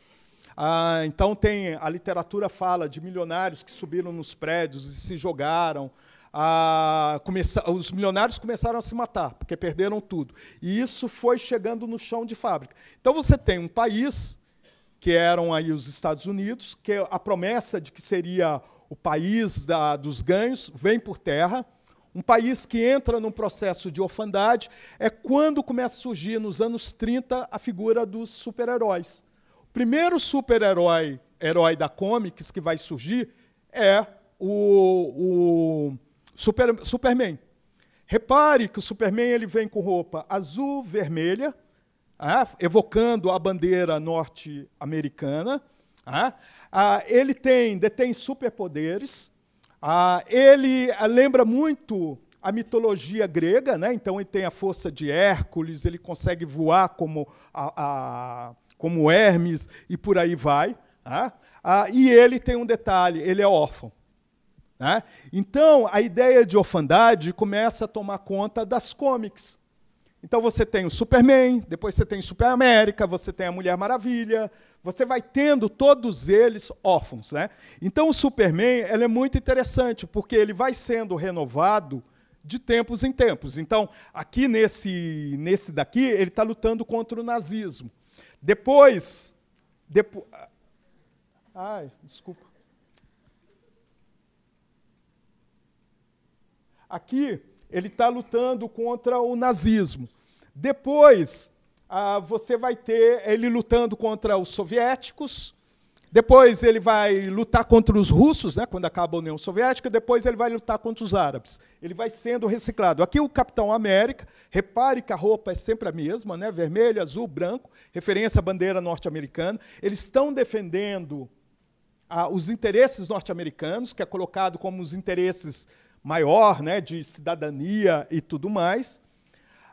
Ah, então tem a literatura fala de milionários que subiram nos prédios e se jogaram. Ah, começa, os milionários começaram a se matar porque perderam tudo. E isso foi chegando no chão de fábrica. Então você tem um país que eram aí os Estados Unidos, que a promessa de que seria o país da, dos ganhos vem por terra. Um país que entra num processo de orfandade é quando começa a surgir, nos anos 30, a figura dos super-heróis. O primeiro super-herói herói da comics que vai surgir é o, o super, Superman. Repare que o Superman ele vem com roupa azul, vermelha, ah, evocando a bandeira norte-americana. Ah, ah, ele tem, detém superpoderes. Ah, ele ah, lembra muito a mitologia grega, né? então ele tem a força de Hércules, ele consegue voar como, a, a, como Hermes e por aí vai. Né? Ah, e ele tem um detalhe: ele é órfão. Né? Então, a ideia de orfandade começa a tomar conta das comics. Então você tem o Superman, depois você tem Super América, você tem a Mulher Maravilha, você vai tendo todos eles órfãos. Né? Então o Superman ele é muito interessante, porque ele vai sendo renovado de tempos em tempos. Então, aqui nesse, nesse daqui, ele está lutando contra o nazismo. Depois. Depo... Ai, desculpa. Aqui, ele está lutando contra o nazismo. Depois, ah, você vai ter ele lutando contra os soviéticos, depois ele vai lutar contra os russos, né, quando acaba a União Soviética, depois ele vai lutar contra os árabes. Ele vai sendo reciclado. Aqui o Capitão América, repare que a roupa é sempre a mesma, né, vermelho, azul, branco, referência à bandeira norte-americana. Eles estão defendendo ah, os interesses norte-americanos, que é colocado como os interesses maior, né, de cidadania e tudo mais.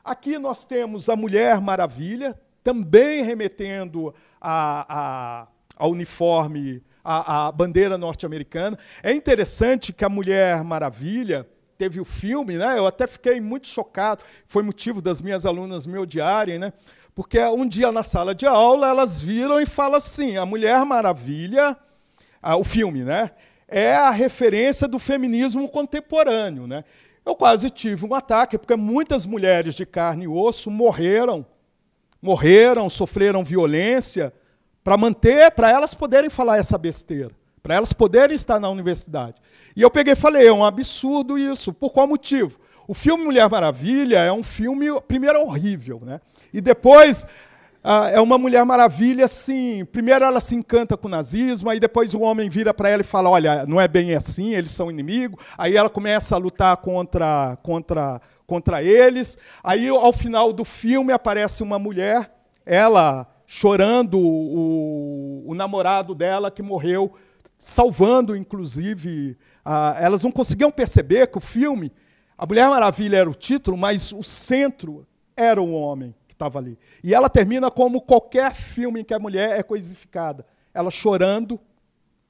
Aqui nós temos a Mulher Maravilha, também remetendo a, a a uniforme, a, a bandeira norte-americana. É interessante que a Mulher Maravilha teve o filme, né? Eu até fiquei muito chocado, foi motivo das minhas alunas me odiarem, né? Porque um dia na sala de aula elas viram e falam assim: a Mulher Maravilha, ah, o filme, né? É a referência do feminismo contemporâneo, né? Eu quase tive um ataque, porque muitas mulheres de carne e osso morreram, morreram, sofreram violência, para manter, para elas poderem falar essa besteira, para elas poderem estar na universidade. E eu peguei e falei, é um absurdo isso. Por qual motivo? O filme Mulher Maravilha é um filme, primeiro, horrível, né? E depois ah, é uma Mulher Maravilha, assim. Primeiro ela se encanta com o nazismo, aí depois o homem vira para ela e fala: olha, não é bem assim, eles são inimigos. Aí ela começa a lutar contra, contra, contra eles. Aí, ao final do filme, aparece uma mulher, ela chorando o, o namorado dela que morreu, salvando, inclusive. A, elas não conseguiam perceber que o filme, A Mulher Maravilha era o título, mas o centro era o homem que estava ali. E ela termina como qualquer filme em que a mulher é coisificada ela chorando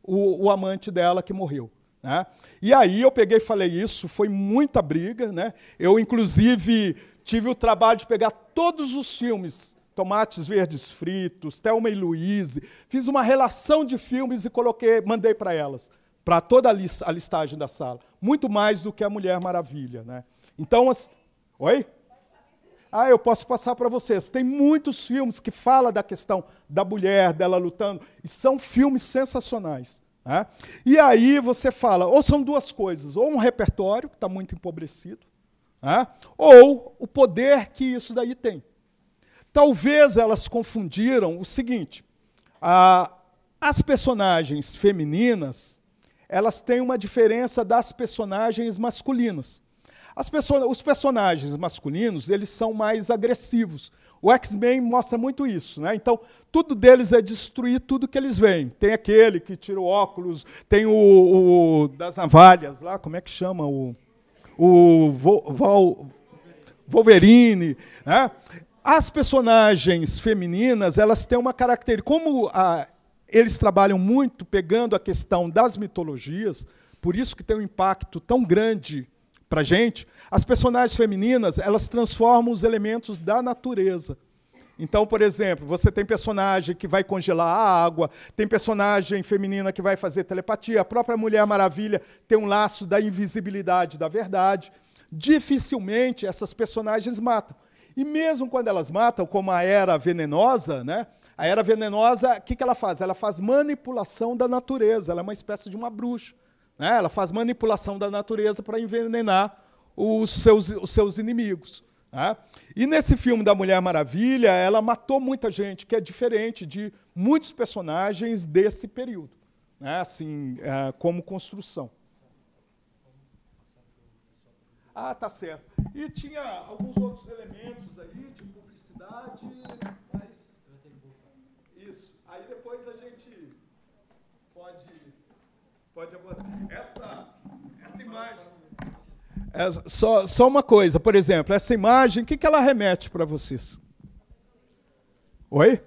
o, o amante dela que morreu. Né? E aí eu peguei e falei isso, foi muita briga. Né? Eu, inclusive, tive o trabalho de pegar todos os filmes Tomates Verdes Fritos, Thelma e Louise. Fiz uma relação de filmes e coloquei, mandei para elas, para toda a, list, a, listagem da sala. Muito mais do que a Mulher Maravilha. Né? Então, as... oi? Ah, eu posso passar para vocês. Tem muitos filmes que falam da questão da mulher, dela lutando, e são filmes sensacionais. Né? E aí você fala, ou são duas coisas, ou um repertório que está muito empobrecido, né? ou o poder que isso daí tem. Talvez elas confundiram o seguinte: a, as personagens femininas elas têm uma diferença das personagens masculinas. Os personagens masculinos eles são mais agressivos. O X-Men mostra muito isso. Né? Então, tudo deles é destruir tudo que eles veem. Tem aquele que tira o óculos, tem o, o das navalhas lá, como é que chama? O, o Vo, Wolverine. Né? As personagens femininas, elas têm uma característica. Como a, eles trabalham muito pegando a questão das mitologias, por isso que tem um impacto tão grande para gente, as personagens femininas, elas transformam os elementos da natureza. Então, por exemplo, você tem personagem que vai congelar a água, tem personagem feminina que vai fazer telepatia, a própria Mulher Maravilha tem um laço da invisibilidade da verdade. Dificilmente essas personagens matam. E mesmo quando elas matam, como a era venenosa, né? A era venenosa, o que, que ela faz? Ela faz manipulação da natureza, ela é uma espécie de uma bruxa. Né? Ela faz manipulação da natureza para envenenar os seus, os seus inimigos. Né? E nesse filme da Mulher Maravilha, ela matou muita gente, que é diferente de muitos personagens desse período, né? assim, é, como construção. Ah, tá certo. E tinha alguns outros elementos aí de publicidade, mas. Isso. Aí depois a gente pode, pode abordar. Essa, essa imagem. É, só, só uma coisa, por exemplo, essa imagem, o que, que ela remete para vocês? Oi?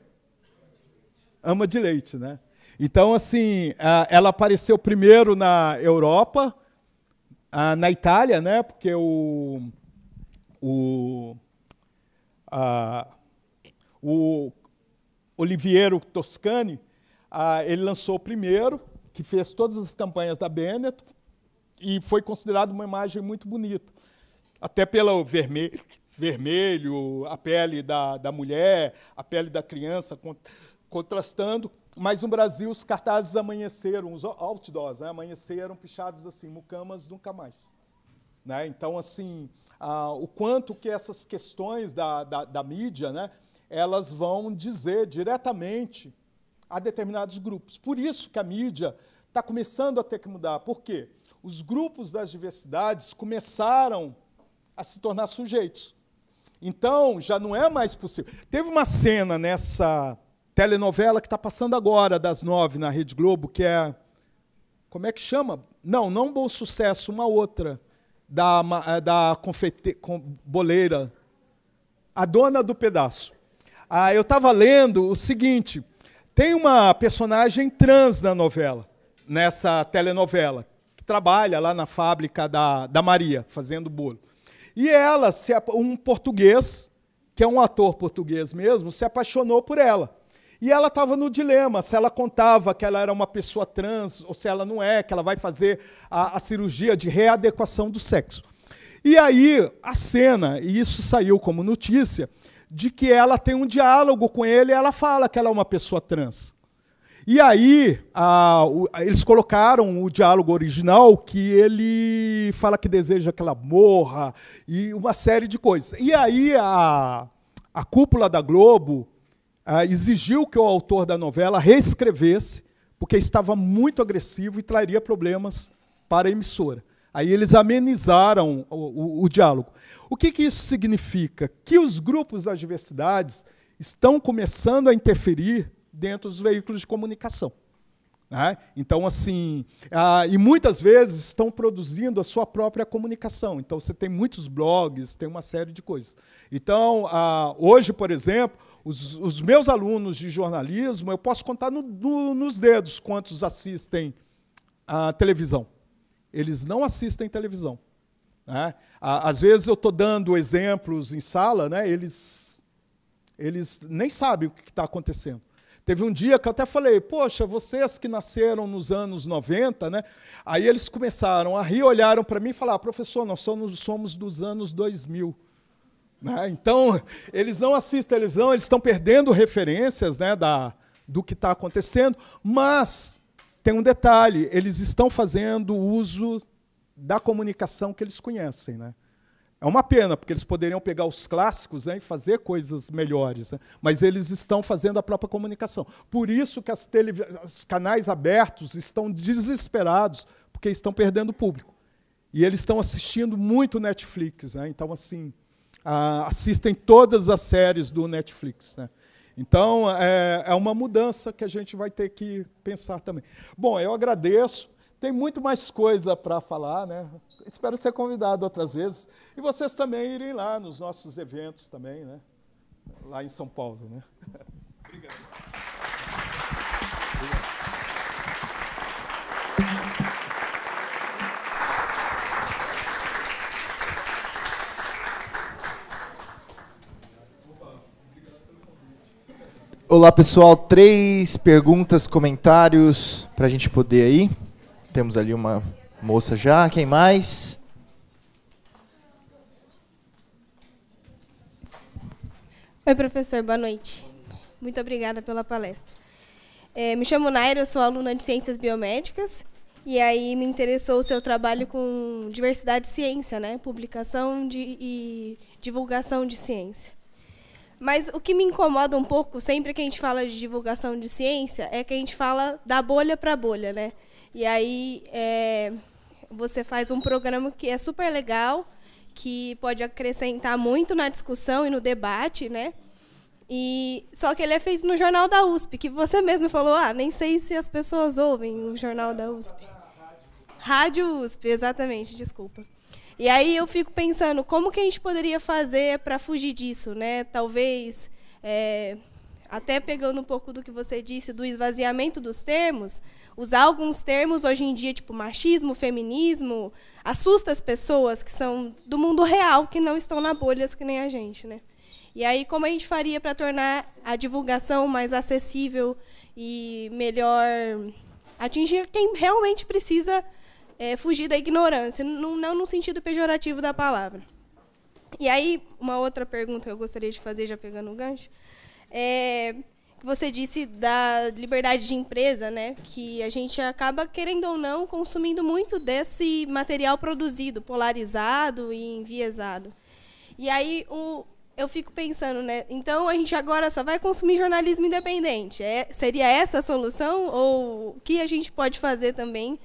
Ama de leite, né? Então, assim, ela apareceu primeiro na Europa, na Itália, né, porque o, o, ah, o Oliviero Toscani, ele lançou primeiro, que fez todas as campanhas da Benetton, e foi considerado uma imagem muito bonita. Até pelo vermelho, vermelho a pele da, da mulher, a pele da criança, contrastando mas no Brasil os cartazes amanheceram, os outdoors né, amanheceram pichados assim, mucamas nunca mais. Né? Então, assim, ah, o quanto que essas questões da, da, da mídia, né, elas vão dizer diretamente a determinados grupos. Por isso que a mídia está começando a ter que mudar. Por quê? Os grupos das diversidades começaram a se tornar sujeitos. Então, já não é mais possível. Teve uma cena nessa telenovela que está passando agora, das nove, na Rede Globo, que é. Como é que chama? Não, não Bom Sucesso, uma outra, da, eh, da confete, com, boleira. A dona do pedaço. Ah, eu estava lendo o seguinte: tem uma personagem trans na novela, nessa telenovela, que trabalha lá na fábrica da, da Maria, fazendo bolo. E ela, um português, que é um ator português mesmo, se apaixonou por ela. E ela estava no dilema se ela contava que ela era uma pessoa trans ou se ela não é, que ela vai fazer a, a cirurgia de readequação do sexo. E aí, a cena, e isso saiu como notícia, de que ela tem um diálogo com ele e ela fala que ela é uma pessoa trans. E aí, a, o, eles colocaram o diálogo original que ele fala que deseja que ela morra e uma série de coisas. E aí, a, a cúpula da Globo exigiu que o autor da novela reescrevesse, porque estava muito agressivo e traria problemas para a emissora. Aí eles amenizaram o, o, o diálogo. O que, que isso significa? Que os grupos das diversidades estão começando a interferir dentro dos veículos de comunicação. Né? Então, assim, ah, e muitas vezes estão produzindo a sua própria comunicação. Então, você tem muitos blogs, tem uma série de coisas. Então, ah, hoje, por exemplo, os, os, meus alunos de jornalismo, eu posso contar no, no, nos dedos quantos assistem à televisão. Eles não assistem televisão. Né? Às vezes eu estou dando exemplos em sala, né? eles, eles nem sabem o que está acontecendo. Teve um dia que eu até falei, poxa, vocês que nasceram nos anos 90, né? Aí eles começaram a rir, olharam para mim e falaram, professor, nós somos, somos dos anos 2000. Né? Então, eles não assistem televisão, eles estão perdendo referências né, da, do que está acontecendo, mas tem um detalhe, eles estão fazendo uso da comunicação que eles conhecem. Né? É uma pena, porque eles poderiam pegar os clássicos né, e fazer coisas melhores, né? mas eles estão fazendo a própria comunicação. Por isso que as os canais abertos estão desesperados, porque estão perdendo público. E eles estão assistindo muito Netflix. Né? Então, assim, assistem todas as séries do Netflix. Né? Então, é, é uma mudança que a gente vai ter que pensar também. Bom, eu agradeço. Tem muito mais coisa para falar, né? Espero ser convidado outras vezes. E vocês também irem lá nos nossos eventos também, né? Lá em São Paulo, né? Obrigado. Olá pessoal, três perguntas, comentários para a gente poder aí. Temos ali uma moça já. Quem mais? Oi, professor. Boa noite. Muito obrigada pela palestra. É, me chamo Naira, eu sou aluna de Ciências Biomédicas. E aí me interessou o seu trabalho com diversidade de ciência, né? Publicação de, e divulgação de ciência. Mas o que me incomoda um pouco, sempre que a gente fala de divulgação de ciência, é que a gente fala da bolha para bolha, né? E aí é, você faz um programa que é super legal, que pode acrescentar muito na discussão e no debate, né? E só que ele é feito no jornal da USP, que você mesmo falou, ah, nem sei se as pessoas ouvem o jornal da USP. Rádio USP, exatamente, desculpa. E aí eu fico pensando, como que a gente poderia fazer para fugir disso, né? Talvez é, até pegando um pouco do que você disse do esvaziamento dos termos, usar alguns termos hoje em dia, tipo machismo, feminismo, assusta as pessoas que são do mundo real, que não estão na bolhas que nem a gente, né? E aí, como a gente faria para tornar a divulgação mais acessível e melhor atingir quem realmente precisa é, fugir da ignorância, não, não no sentido pejorativo da palavra. E aí, uma outra pergunta que eu gostaria de fazer, já pegando o gancho, é, que você disse da liberdade de empresa, né? Que a gente acaba, querendo ou não, consumindo muito desse material produzido, polarizado e enviesado. E aí, o, eu fico pensando, né? Então a gente agora só vai consumir jornalismo independente. É, seria essa a solução? Ou o que a gente pode fazer também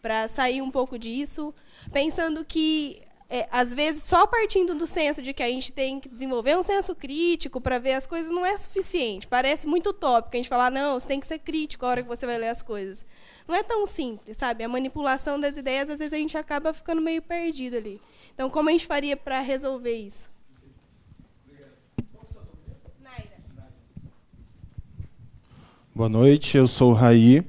para sair um pouco disso? Pensando que, é, às vezes, só partindo do senso de que a gente tem que desenvolver um senso crítico para ver as coisas não é suficiente. Parece muito utópico a gente falar, não, você tem que ser crítico a hora que você vai ler as coisas. Não é tão simples, sabe? A manipulação das ideias, às vezes, a gente acaba ficando meio perdido ali. Então, como a gente faria para resolver isso? Boa noite, eu sou o Raí.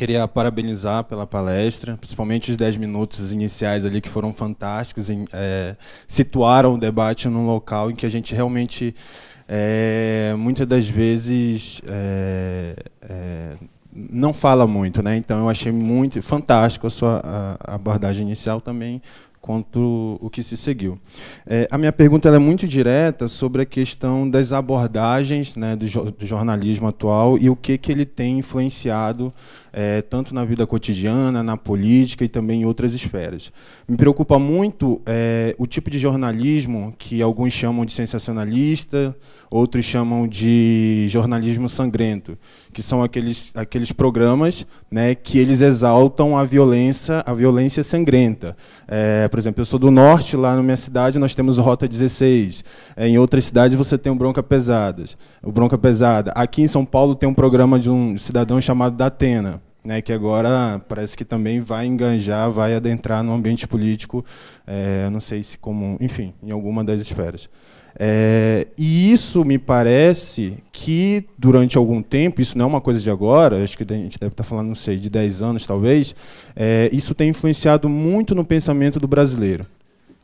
Queria parabenizar pela palestra, principalmente os 10 minutos iniciais ali que foram fantásticos, em, é, situaram o debate num local em que a gente realmente, é, muitas das vezes, é, é não fala muito, né? Então eu achei muito fantástico a sua a abordagem inicial também quanto o que se seguiu. É, a minha pergunta é muito direta sobre a questão das abordagens né, do, do, jornalismo atual e o que, que ele tem influenciado é, tanto na vida cotidiana, na política e também em outras esferas. Me preocupa muito é, o tipo de jornalismo que alguns chamam de sensacionalista, outros chamam de jornalismo sangrento, que são aqueles, aqueles programas né, que eles exaltam a violência, a violência sangrenta. É, por exemplo, eu sou do norte, lá na minha cidade nós temos o Rota 16. É, em outras cidades você tem o Bronca Pesadas, o Bronca Pesada. Aqui em São Paulo tem um programa de um cidadão chamado Datena. Né, que agora parece que também vai enganjar, vai adentrar no ambiente político, é, não sei se como, enfim, em alguma das esferas. É, e isso me parece que, durante algum tempo, isso não é uma coisa de agora, acho que a gente deve estar falando, não sei, de 10 anos talvez, é, isso tem influenciado muito no pensamento do brasileiro.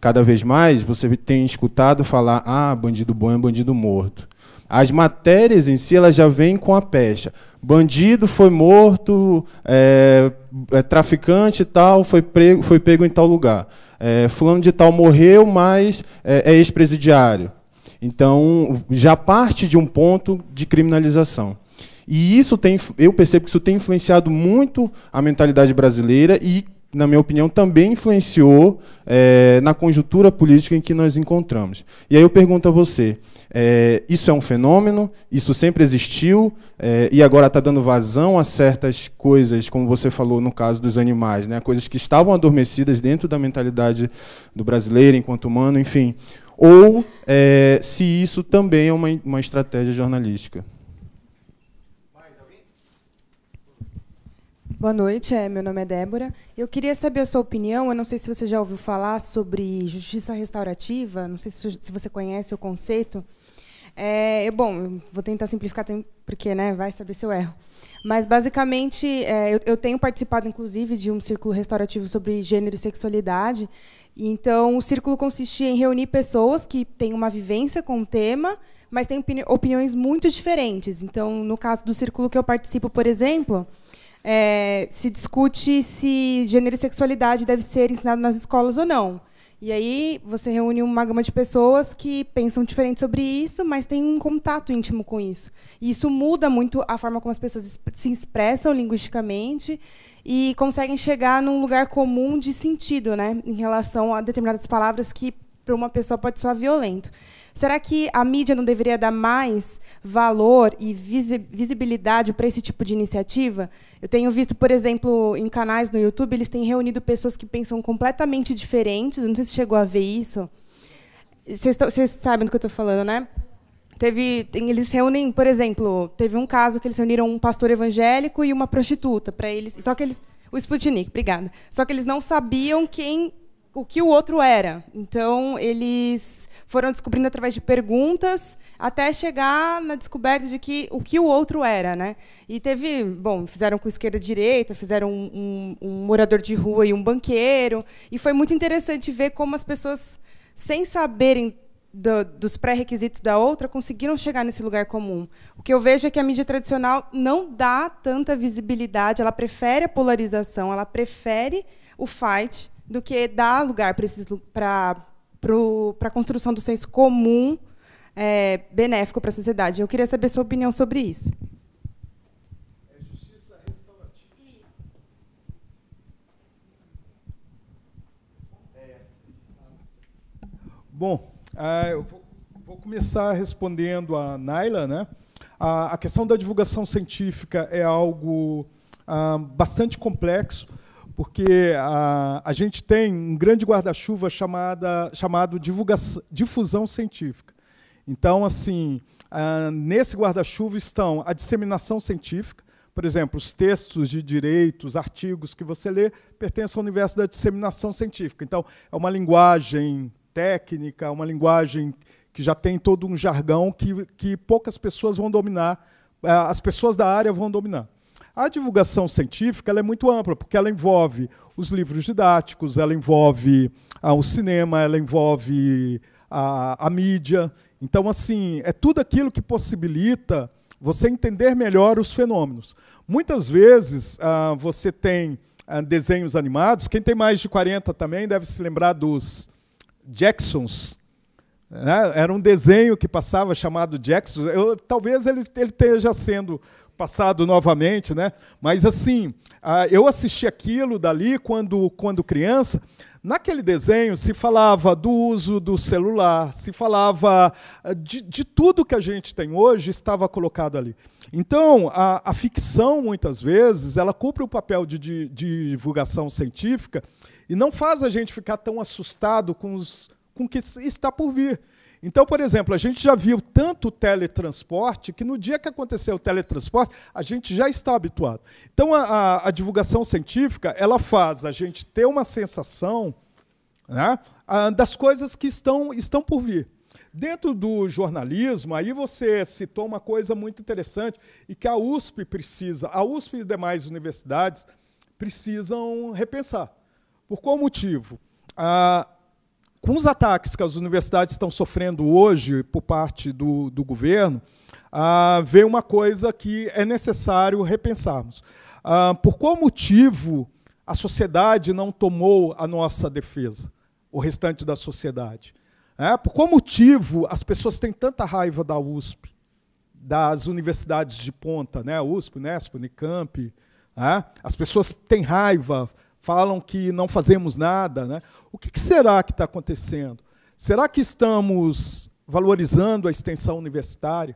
Cada vez mais você tem escutado falar: ah, bandido bom é bandido morto. As matérias em si elas já vêm com a pecha. Bandido foi morto, é, é traficante tal, foi, prego, foi pego em tal lugar. É, fulano de tal morreu, mas é, é ex-presidiário. Então, já parte de um ponto de criminalização. E isso tem, eu percebo que isso tem influenciado muito a mentalidade brasileira e, na minha opinião, também influenciou é, na conjuntura política em que nós encontramos. E aí eu pergunto a você: é, isso é um fenômeno? Isso sempre existiu é, e agora está dando vazão a certas coisas, como você falou no caso dos animais, né? coisas que estavam adormecidas dentro da mentalidade do brasileiro enquanto humano, enfim ou é, se isso também é uma, uma estratégia jornalística. Boa noite, é, meu nome é Débora. Eu queria saber a sua opinião. Eu não sei se você já ouviu falar sobre justiça restaurativa. Não sei se você conhece o conceito. É, bom, vou tentar simplificar, porque né, vai saber se eu erro. Mas, basicamente, é, eu, eu, tenho participado, inclusive, de um círculo restaurativo sobre gênero e sexualidade. Então, o círculo consistia em reunir pessoas que têm uma vivência com o tema, mas têm opiniões muito diferentes. Então, no caso do círculo que eu participo, por exemplo, é, se discute se gênero e sexualidade deve ser ensinado nas escolas ou não. E aí você reúne uma gama de pessoas que pensam diferente sobre isso, mas têm um contato íntimo com isso. E isso muda muito a forma como as pessoas se expressam linguisticamente e conseguem chegar num lugar comum de sentido, né, em relação a determinadas palavras que para uma pessoa pode soar violento. Será que a mídia não deveria dar mais valor e visibilidade para esse tipo de iniciativa? Eu tenho visto, por exemplo, em canais no YouTube, eles têm reunido pessoas que pensam completamente diferentes. Não sei se chegou a ver isso. Vocês, vocês sabem do que eu estou falando, né? Teve, eles reúnem, por exemplo, teve um caso que eles reuniram um pastor evangélico e uma prostituta para eles, só que eles, o Sputnik, obrigada. Só que eles não sabiam quem, o que o outro era. Então eles foram descobrindo através de perguntas até chegar na descoberta de que o que o outro era, né? E teve, bom, fizeram com esquerda e direita, fizeram um, um, um morador de rua e um banqueiro, e foi muito interessante ver como as pessoas, sem saberem do, dos pré-requisitos da outra conseguiram chegar nesse lugar comum. O que eu vejo é que a mídia tradicional não dá tanta visibilidade, ela prefere a polarização, ela prefere o fight do que dar lugar para a construção do senso comum é, benéfico para a sociedade. Eu queria saber sua opinião sobre isso. É justiça restaurativa. Bom, ah, eu vou Vou começar respondendo a Naila. Né? A, a questão da divulgação científica é algo ah, bastante complexo, porque a, a gente tem um grande guarda-chuva chamado difusão científica. Então, assim, ah, nesse guarda-chuva estão a disseminação científica, por exemplo, os textos de direitos, artigos que você lê pertencem ao universo da disseminação científica. Então, é uma linguagem técnica, uma linguagem que já tem todo um jargão que, que poucas pessoas vão dominar, eh, as pessoas da área vão dominar. A divulgação científica é muito ampla, porque ela envolve os livros didáticos, ela envolve ah, o cinema, ela envolve a, a mídia. Então, assim, é tudo aquilo que possibilita você entender melhor os fenômenos. Muitas vezes ah, você tem ah, desenhos animados, quem tem mais de 40 também deve se lembrar dos Jacksons. Né? Era um desenho que passava chamado Jackson. Eu, talvez ele, ele esteja sendo passado novamente, né? mas assim, ah, eu assisti aquilo dali quando, quando criança Naquele desenho se falava do uso do celular, se falava eh, de, de tudo que a gente tem hoje estava colocado ali. Então, a, a ficção, muitas vezes, ela cumpre o papel de, de, de, divulgação científica e não faz a gente ficar tão assustado com, os, com o que está por vir. Então, por exemplo, a gente já viu tanto teletransporte que no dia que aconteceu o teletransporte, a gente já está habituado. Então, a, a, a divulgação científica ela faz a gente ter uma sensação né, das coisas que estão, estão por vir. Dentro do jornalismo, aí você citou uma coisa muito interessante e que a USP precisa, a USP e demais universidades precisam repensar. Por qual motivo? Ah, com os ataques que as universidades estão sofrendo hoje por parte do, do governo, ah, veio uma coisa que é necessário repensarmos. Ah, por qual motivo a sociedade não tomou a nossa defesa, o restante da sociedade? É, por qual motivo as pessoas têm tanta raiva da USP, das universidades de ponta, né? USP, Unesp, Unicamp? É? As pessoas têm raiva, falam que não fazemos nada. Né? O que, será que está acontecendo? Será que estamos valorizando a extensão universitária?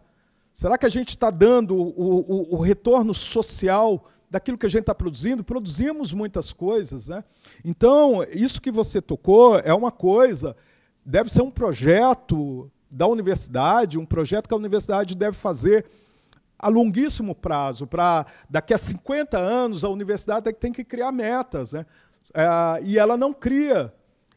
Será que a gente está dando o, o, o, retorno social daquilo que a gente está produzindo? Produzimos muitas coisas. Né? Então, isso que você tocou é uma coisa, deve ser um projeto da universidade, um projeto que a universidade deve fazer a longuíssimo prazo, para daqui a 50 anos a universidade tem que criar metas. Né? É, e ela não cria.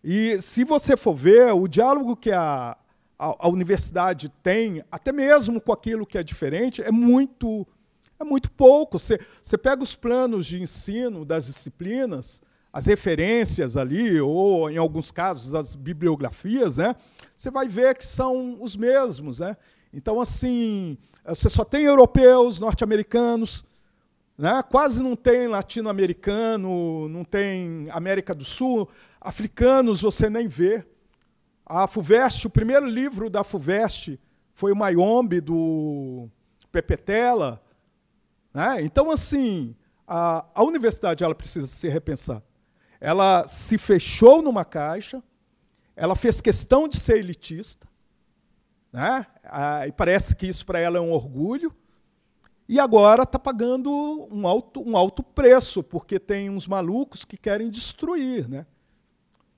E se você for ver, o diálogo que a, a, a, universidade tem, até mesmo com aquilo que é diferente, é muito, é muito pouco. Você, você pega os planos de ensino das disciplinas, as referências ali, ou em alguns casos as bibliografias, né? você vai ver que são os mesmos. Né? Então, assim, você só tem europeus, norte-americanos, né? quase não tem latino-americano, não tem América do Sul, africanos você nem vê. A FUVEST, o primeiro livro da FUVEST foi o Mayombe, do Pepetela. Né? Então, assim, a, a universidade ela precisa se repensar. Ela se fechou numa caixa, ela fez questão de ser elitista, né? Ah, e parece que isso para ela é um orgulho. E agora está pagando um alto, um alto preço, porque tem uns malucos que querem destruir, né?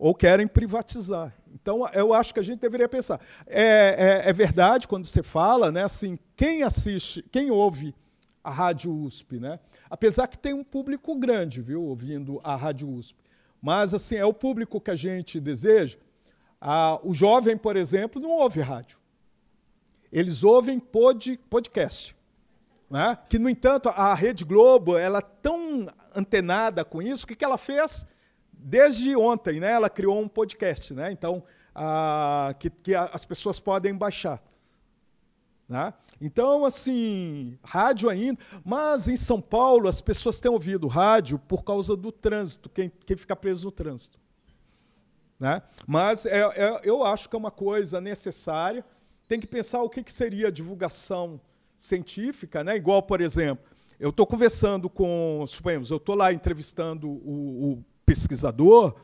Ou querem privatizar. Então, eu acho que a gente deveria pensar. É, é, é, verdade quando você fala, né, assim, quem assiste, quem ouve a Rádio USP, né? apesar que tem um público grande viu, ouvindo a Rádio USP, mas assim é o público que a gente deseja. Ah, o jovem, por exemplo, não ouve rádio eles ouvem pod, podcast. Né? Que, no entanto, a Rede Globo ela é tão antenada com isso, o que, que ela fez? Desde ontem, né, ela criou um podcast, né? então, a, que, que as pessoas podem baixar. Né? Então, assim, rádio ainda. Mas em São Paulo, as pessoas têm ouvido rádio por causa do trânsito, quem, quem fica preso no trânsito. Né? Mas é, é, eu acho que é uma coisa necessária tem que pensar o que, que seria divulgação científica, né? igual, por exemplo, eu estou conversando com, suponhamos, eu estou lá entrevistando o, o pesquisador,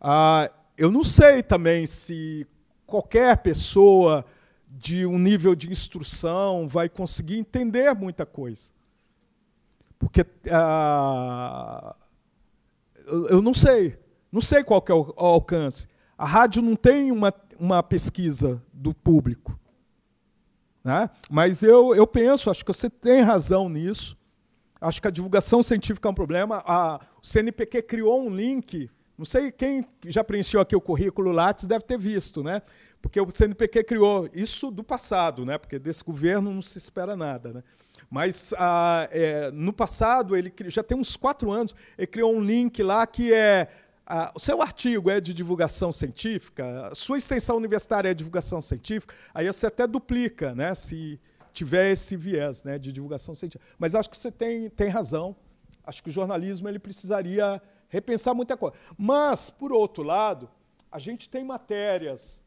ah, eu não sei também se qualquer pessoa de um nível de instrução, vai conseguir entender muita coisa. Porque ah, eu, não sei, não sei qual é o alcance. A rádio não tem uma, uma pesquisa do público. Né? Mas eu, eu penso, acho que você tem razão nisso. Acho que a divulgação científica é um problema. A, o CNPq criou um link. Não sei quem já preencheu aqui o currículo Lattes deve ter visto, né? Porque o CNPq criou isso do passado, né? Porque desse governo não se espera nada, né? Mas ah, é, no passado ele já tem uns quatro anos. Ele criou um link lá que é ah, o seu artigo é de divulgação científica, a sua extensão universitária é divulgação científica, aí você até duplica, né, se tiver esse viés né, de divulgação científica. Mas acho que você tem, tem razão. Acho que o jornalismo ele precisaria repensar muita coisa. Mas, por outro lado, a gente tem matérias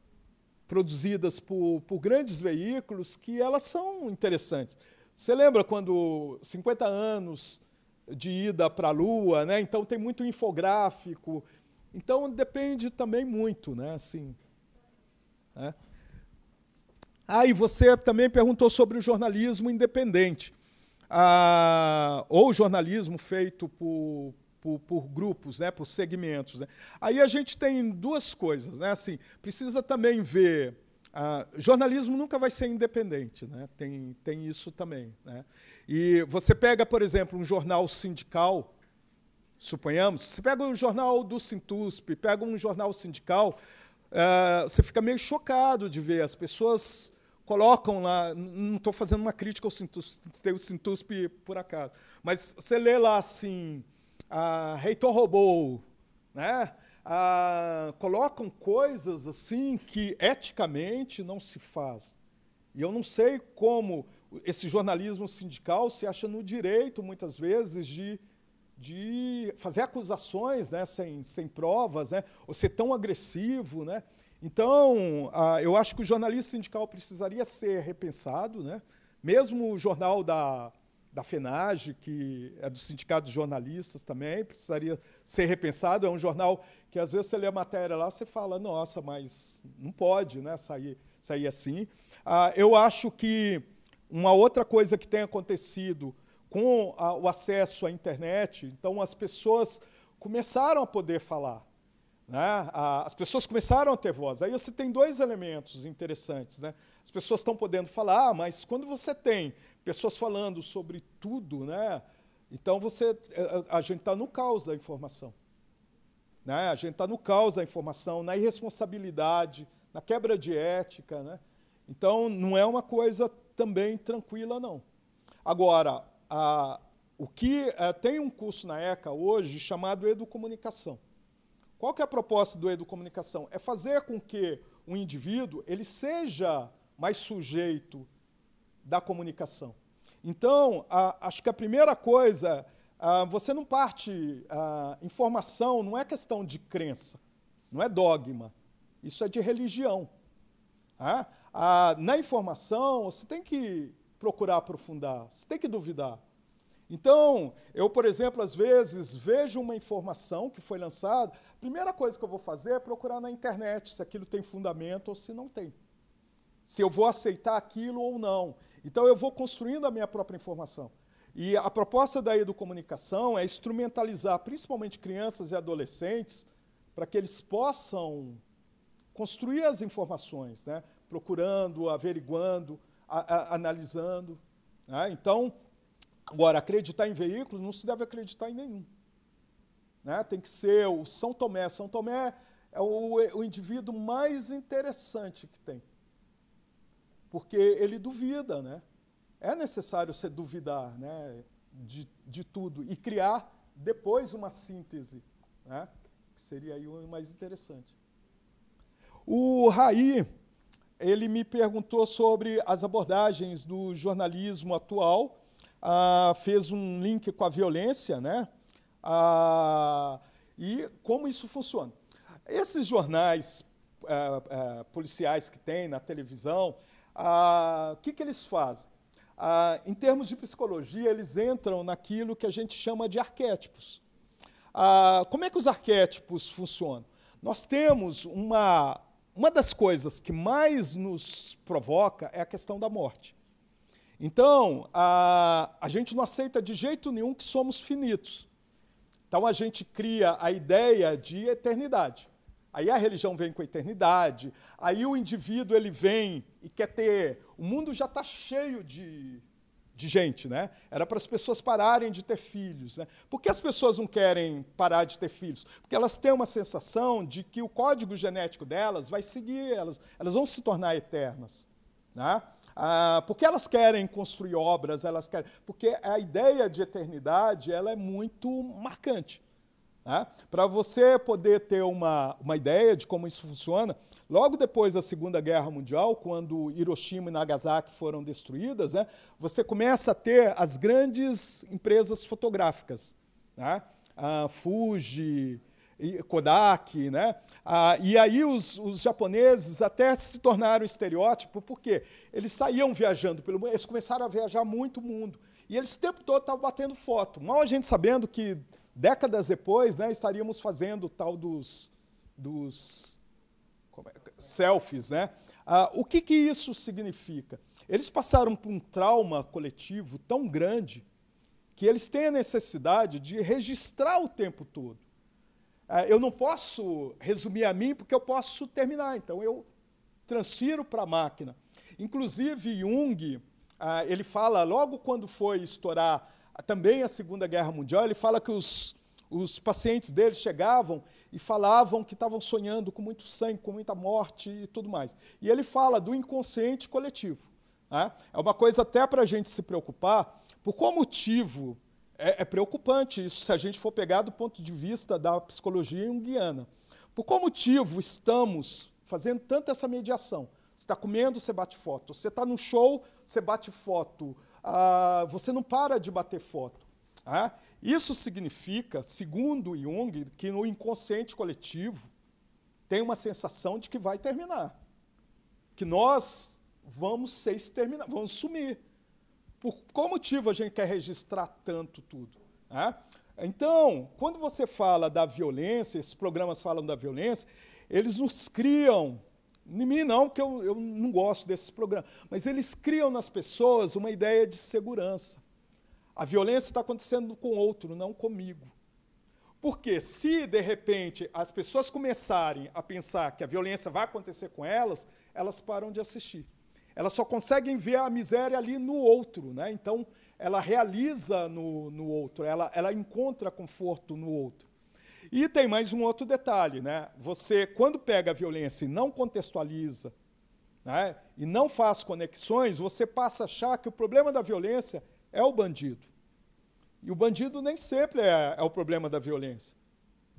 produzidas por, por grandes veículos que elas são interessantes. Você lembra quando 50 anos de ida para a Lua, né? Então tem muito infográfico. Então depende também muito, né? Assim, né? Ah, e você também perguntou sobre o jornalismo independente, ah, ou jornalismo feito por, por, por, grupos, né, por segmentos. Né? Aí a gente tem duas coisas, né? Assim, precisa também ver. Ah, jornalismo nunca vai ser independente, né? Tem, tem isso também, né? E você pega, por exemplo, um jornal sindical, suponhamos, você pega o jornal do Sintusp, pega um jornal sindical, uh, você fica meio chocado de ver as pessoas colocam lá, não estou fazendo uma crítica ao Sintusp, tem o Sintusp por acaso, mas você lê lá assim, reitor roubou, né? Colocam coisas assim que eticamente não se faz. E eu não sei como esse jornalismo sindical se acha no direito, muitas vezes, de, de fazer acusações né, sem, sem provas, né, ou ser tão agressivo. Né? Então, ah, eu acho que o jornalismo sindical precisaria ser repensado, né? mesmo o jornal da, da FENAGE, que é do Sindicato de Jornalistas também, precisaria ser repensado. É um jornal que, às vezes, você lê a matéria lá, você fala, nossa, mas não pode né, sair, sair assim. Ah, eu acho que uma outra coisa que tem acontecido com a, o acesso à internet, então as pessoas começaram a poder falar. Né? As pessoas começaram a ter voz. Aí você tem dois elementos interessantes. Né? As pessoas estão podendo falar, mas quando você tem pessoas falando sobre tudo, né? então você, eh, a gente está no caos da informação. Né? A gente está no caos da informação, na irresponsabilidade, na quebra de ética. Né? Então, não é uma coisa também tranquila, não. Agora, a, o que é, tem um curso na ECA hoje chamado Educomunicação. Qual que é a proposta do Educomunicação? É fazer com que o indivíduo ele seja mais sujeito da comunicação. Então, a, acho que a primeira coisa, a, você não parte. A informação não é questão de crença, não é dogma. Isso é de religião. Ah, na informação, você tem que procurar aprofundar, você tem que duvidar. Então, eu, por exemplo, às vezes vejo uma informação que foi lançada, a primeira coisa que eu vou fazer é procurar na internet se aquilo tem fundamento ou se não tem. Se eu vou aceitar aquilo ou não. Então, eu vou construindo a minha própria informação. E a proposta da educomunicação é instrumentalizar, principalmente crianças e adolescentes, para que eles possam construir as informações. Né? procurando, averiguando, a, a, analisando. Né? Então, agora, acreditar em veículos não se deve acreditar em nenhum. Né? Tem que ser o São Tomé. São Tomé é o, o indivíduo mais interessante que tem. Porque ele duvida, né? É necessário você duvidar né, de, de tudo e criar depois uma síntese, né, que seria aí o mais interessante. O Raí, ele me perguntou sobre as abordagens do jornalismo atual, ah, fez um link com a violência, né? Ah, e como isso funciona. Esses jornais ah, ah policiais que tem na televisão, ah, o que, que eles fazem? Ah, em termos de psicologia, eles entram naquilo que a gente chama de arquétipos. como é que os arquétipos funcionam? Nós temos uma uma das coisas que mais nos provoca é a questão da morte. Então, a, a gente não aceita de jeito nenhum que somos finitos. Então, a gente cria a ideia de eternidade. Aí a religião vem com a eternidade, aí o indivíduo ele vem e quer ter. O mundo já está cheio de, de gente, né? Era para as pessoas pararem de ter filhos. Né? Por que as pessoas não querem parar de ter filhos? Porque elas têm uma sensação de que o código genético delas vai seguir, elas, elas vão se tornar eternas. Né? Ah, porque elas querem construir obras, elas querem. Porque a ideia de eternidade ela é muito marcante. Né? Para você poder ter uma, uma ideia de como isso funciona, logo depois da Segunda Guerra Mundial, quando Hiroshima e Nagasaki foram destruídas, né, você começa a ter as grandes empresas fotográficas. Né? A Fuji, Kodak, né? Ah, e aí os, os, japoneses até se tornaram estereótipo, porque eles saíam viajando pelo mundo, eles começaram a viajar muito o mundo. E eles o tempo todo estavam batendo foto. Mal a gente sabendo que décadas depois, né, estaríamos fazendo o tal dos, dos é, selfies. Né? Ah, o que, que isso significa? Eles passaram por um trauma coletivo tão grande que eles têm a necessidade de registrar o tempo todo. Ah, eu não posso resumir a mim porque eu posso terminar, então eu transfiro para a máquina. Inclusive, Jung, ah, ele fala, logo quando foi estourar também a Segunda Guerra Mundial, ele fala que os, os pacientes dele chegavam e falavam que estavam sonhando com muito sangue, com muita morte e tudo mais. E ele fala do inconsciente coletivo. Né? É uma coisa até para a gente se preocupar. Por qual motivo é, é, preocupante isso, se a gente for pegar do ponto de vista da psicologia junguiana. Por qual motivo estamos fazendo tanta essa mediação? Você está comendo, você bate foto. Você está no show, você bate foto ah, você não para de bater foto. Ah? Isso significa, segundo Jung, que no inconsciente coletivo tem uma sensação de que vai terminar. Que nós vamos ser exterminados, vamos sumir. Por qual motivo a gente quer registrar tanto tudo? Ah? Então, quando você fala da violência, esses programas falam da violência, eles nos criam em mim não, porque eu, eu não gosto desses programas. Mas eles criam nas pessoas uma ideia de segurança. A violência está acontecendo com outro, não comigo. Porque se, de repente, as pessoas começarem a pensar que a violência vai acontecer com elas, elas param de assistir. Elas só conseguem ver a miséria ali no outro. Né? Então, ela realiza no, no outro, ela, ela encontra conforto no outro. E tem mais um outro detalhe, né? Você, quando pega a violência e não contextualiza, né, e não faz conexões, você passa a achar que o problema da violência é o bandido. E o bandido nem sempre é, é o problema da violência.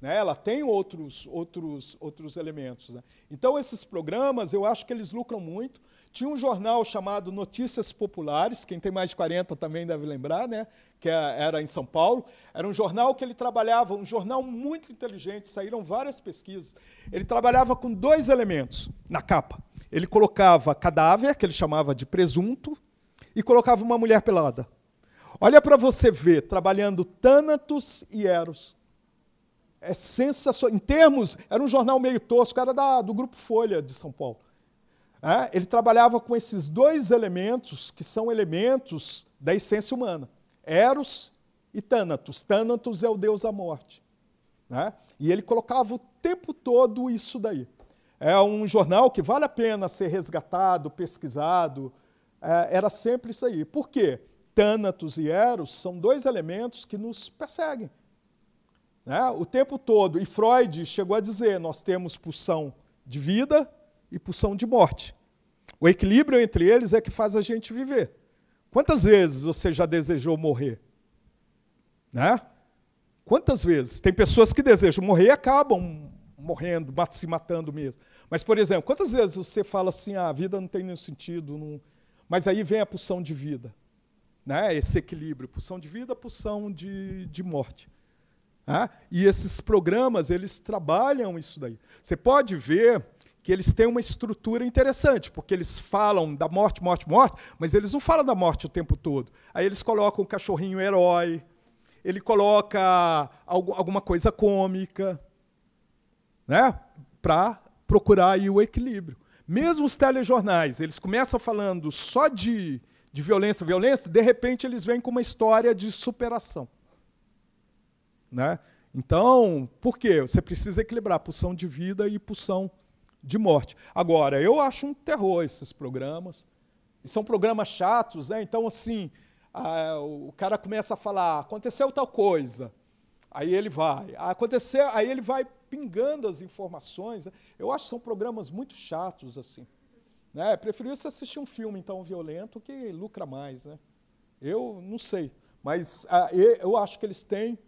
Né? Ela tem outros, outros, outros elementos. Né? Então, esses programas, eu acho que eles lucram muito. Tinha um jornal chamado Notícias Populares, quem tem mais de 40 também deve lembrar, né? que é, era em São Paulo. Era um jornal que ele trabalhava, um jornal muito inteligente, saíram várias pesquisas. Ele trabalhava com dois elementos na capa. Ele colocava cadáver, que ele chamava de presunto, e colocava uma mulher pelada. Olha para você ver, trabalhando Thanatos e Eros. É sensacional. Em termos, era um jornal meio tosco, era da, do Grupo Folha de São Paulo. Ele trabalhava com esses dois elementos, que são elementos da essência humana: Eros e Thanatos. Thanatos é o deus da morte. Né? E ele colocava o tempo todo isso daí. É um jornal que vale a pena ser resgatado, pesquisado. É, era sempre isso aí. Por quê? Thanatos e Eros são dois elementos que nos perseguem. Né? O tempo todo. E Freud chegou a dizer: nós temos pulsão de vida e pulsão de morte. O equilíbrio entre eles é que faz a gente viver. Quantas vezes você já desejou morrer? Né? Quantas vezes? Tem pessoas que desejam morrer e acabam morrendo, se matando mesmo. Mas, por exemplo, quantas vezes você fala assim, ah, a vida não tem nenhum sentido, não... mas aí vem a pulsão de vida, né? esse equilíbrio, pulsão de vida, pulsão de, de morte. Né? E esses programas, eles trabalham isso daí. Você pode ver que eles têm uma estrutura interessante, porque eles falam da morte, morte, morte, mas eles não falam da morte o tempo todo. Aí eles colocam o cachorrinho herói, ele coloca alguma coisa cômica, né? Para procurar o equilíbrio. Mesmo os telejornais, eles começam falando só de, de violência, violência, de repente eles vêm com uma história de superação. Né? Então, por quê? Você precisa equilibrar pulsão de vida e pulsão de morte. Agora, eu acho um terror esses programas. E são programas chatos, né? Então, assim, a, o cara começa a falar, aconteceu tal coisa. Aí ele vai. Aconteceu, aí ele vai pingando as informações. Eu acho que são programas muito chatos, assim. Né? Você assistir um filme, então, violento, que lucra mais, né? Eu não sei. Mas ah, eu acho que eles têm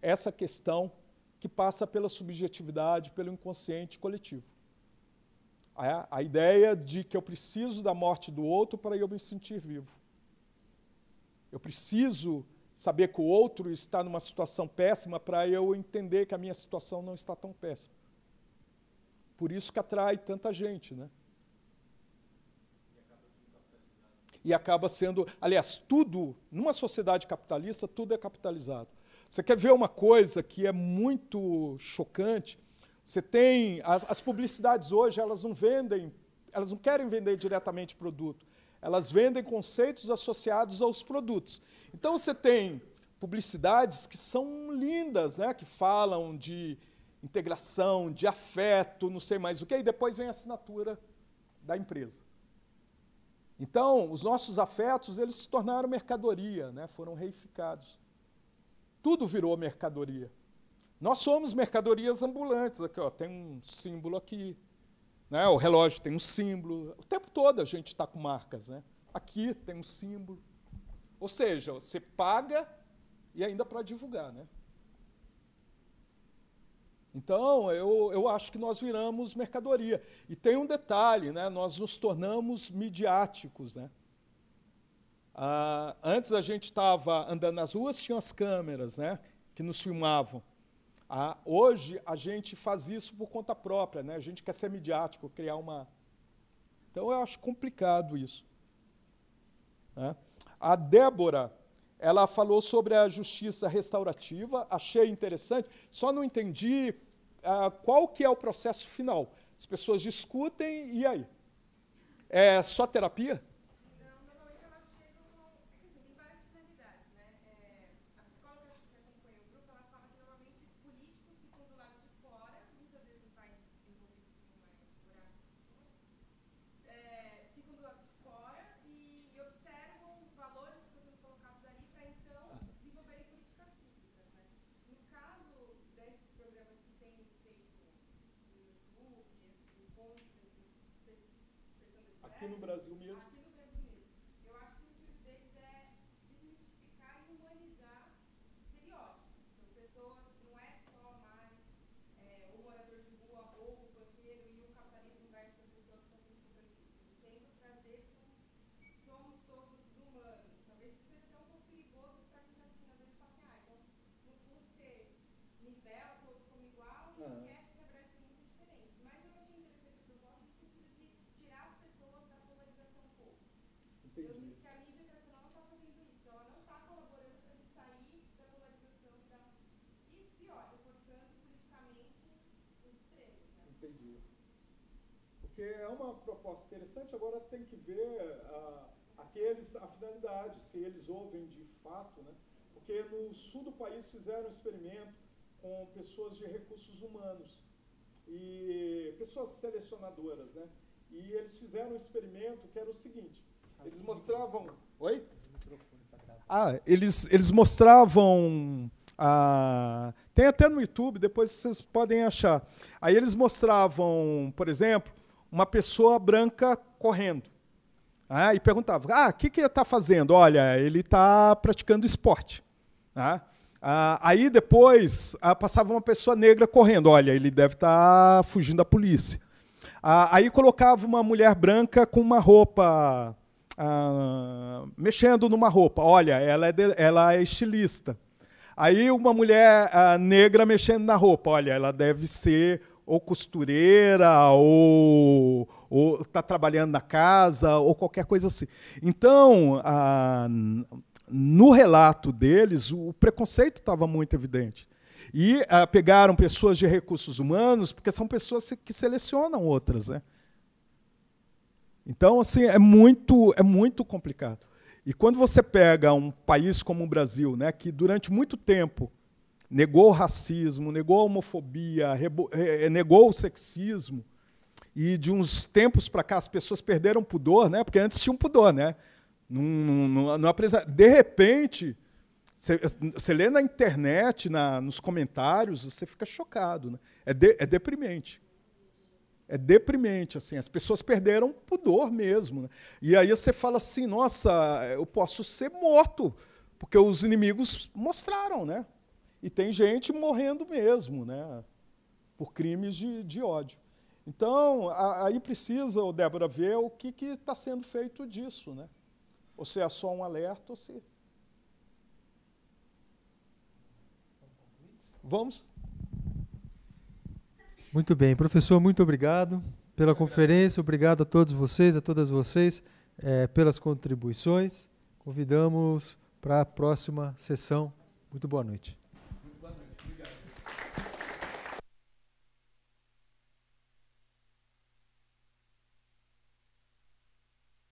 essa questão que passa pela subjetividade, pelo inconsciente coletivo. A, a ideia de que eu preciso da morte do outro para eu me sentir vivo. Eu preciso saber que o outro está numa situação péssima para eu entender que a minha situação não está tão péssima. Por isso que atrai tanta gente, né? E acaba sendo, aliás, tudo, numa sociedade capitalista, tudo é capitalizado. Você quer ver uma coisa que é muito chocante? Você tem as, as, publicidades hoje, elas não vendem, elas não querem vender diretamente produto. Elas vendem conceitos associados aos produtos. Então você tem publicidades que são lindas, né? que falam de integração, de afeto, não sei mais o que, e depois vem a assinatura da empresa. Então, os nossos afetos, eles se tornaram mercadoria, né? foram reificados. Tudo virou mercadoria. Nós somos mercadorias ambulantes. Aqui, ó, tem um símbolo aqui. Né? O relógio tem um símbolo. O tempo todo a gente está com marcas. Né? Aqui tem um símbolo. Ou seja, você paga e ainda para divulgar. Né? Então, eu, eu acho que nós viramos mercadoria. E tem um detalhe, né? nós nos tornamos midiáticos. Né? Ah, antes a gente estava andando nas ruas, tinha as câmeras né? que nos filmavam. Ah, hoje a gente faz isso por conta própria, né? a gente quer ser midiático, criar uma. Então eu acho complicado isso. Né? A Débora, ela falou sobre a justiça restaurativa, achei interessante, só não entendi ah, qual que é o processo final. As pessoas discutem e aí? É só terapia? Aqui no Brasil mesmo. Eu acho que o intuito deles é desmistificar e humanizar estereótipos. Então, pessoas, não é só mais é, o morador de rua ou o banqueiro e o capitalismo versus as pessoas que estão sendo superfície. Tento trazer como somos todos humanos. Talvez isso seja até um pouco perigoso para quem está assistindo, às vezes, falar assim, ah, então, no fundo, você nivela todos como igual, uhum. quer Entendi. Que a mídia tradicional não está fazendo isso, ela não está colaborando para a gente sair da polarização da... e, pior, reforçando politicamente os extremos. Né? Entendi. Porque é uma proposta interessante, agora tem que ver uh, aqueles, a finalidade, se eles ouvem de fato, né? Porque no sul do país fizeram um experimento com pessoas de recursos humanos e pessoas selecionadoras, né? E eles fizeram um experimento que era o seguinte: eles mostravam. Oi? Ah, eles, eles mostravam. Ah, tem até no YouTube, depois vocês podem achar. Aí eles mostravam, por exemplo, uma pessoa branca correndo. Ah, e perguntavam: Ah, o que, que ele está fazendo? Olha, ele está praticando esporte. Ah, ah, aí depois ah, passava uma pessoa negra correndo. Olha, ele deve estar tá fugindo da polícia. Ah, aí colocava uma mulher branca com uma roupa ah, mexendo numa roupa. Olha, ela é, de, ela é estilista. Aí uma mulher ah, negra mexendo na roupa. Olha, ela deve ser ou costureira ou está trabalhando na casa ou qualquer coisa assim. Então, ah, no relato deles, o preconceito estava muito evidente. E ah, pegaram pessoas de recursos humanos, porque são pessoas que selecionam outras. Né? Então, assim, é muito, é muito complicado. E quando você pega um país como o Brasil, né, que durante muito tempo negou o racismo, negou a homofobia, negou o sexismo, e de uns tempos para cá as pessoas perderam pudor, né? Porque antes tinha um pudor, né? Não, não, não, de repente, você lê na internet, na, nos comentários, você fica chocado. Né? É, de, é deprimente. É deprimente, assim, as pessoas perderam pudor mesmo. Né? E aí você fala assim, nossa, eu posso ser morto, porque os inimigos mostraram, né? E tem gente morrendo mesmo, né? Por crimes de, de ódio. Então, aí precisa, Débora, ver o que está sendo feito disso, né? Ou se é só um alerta, ou se. Vamos? Muito bem. Professor, muito obrigado pela conferência, obrigado a todos vocês, a todas vocês, é, pelas contribuições. Convidamos para a próxima sessão. Muito boa noite.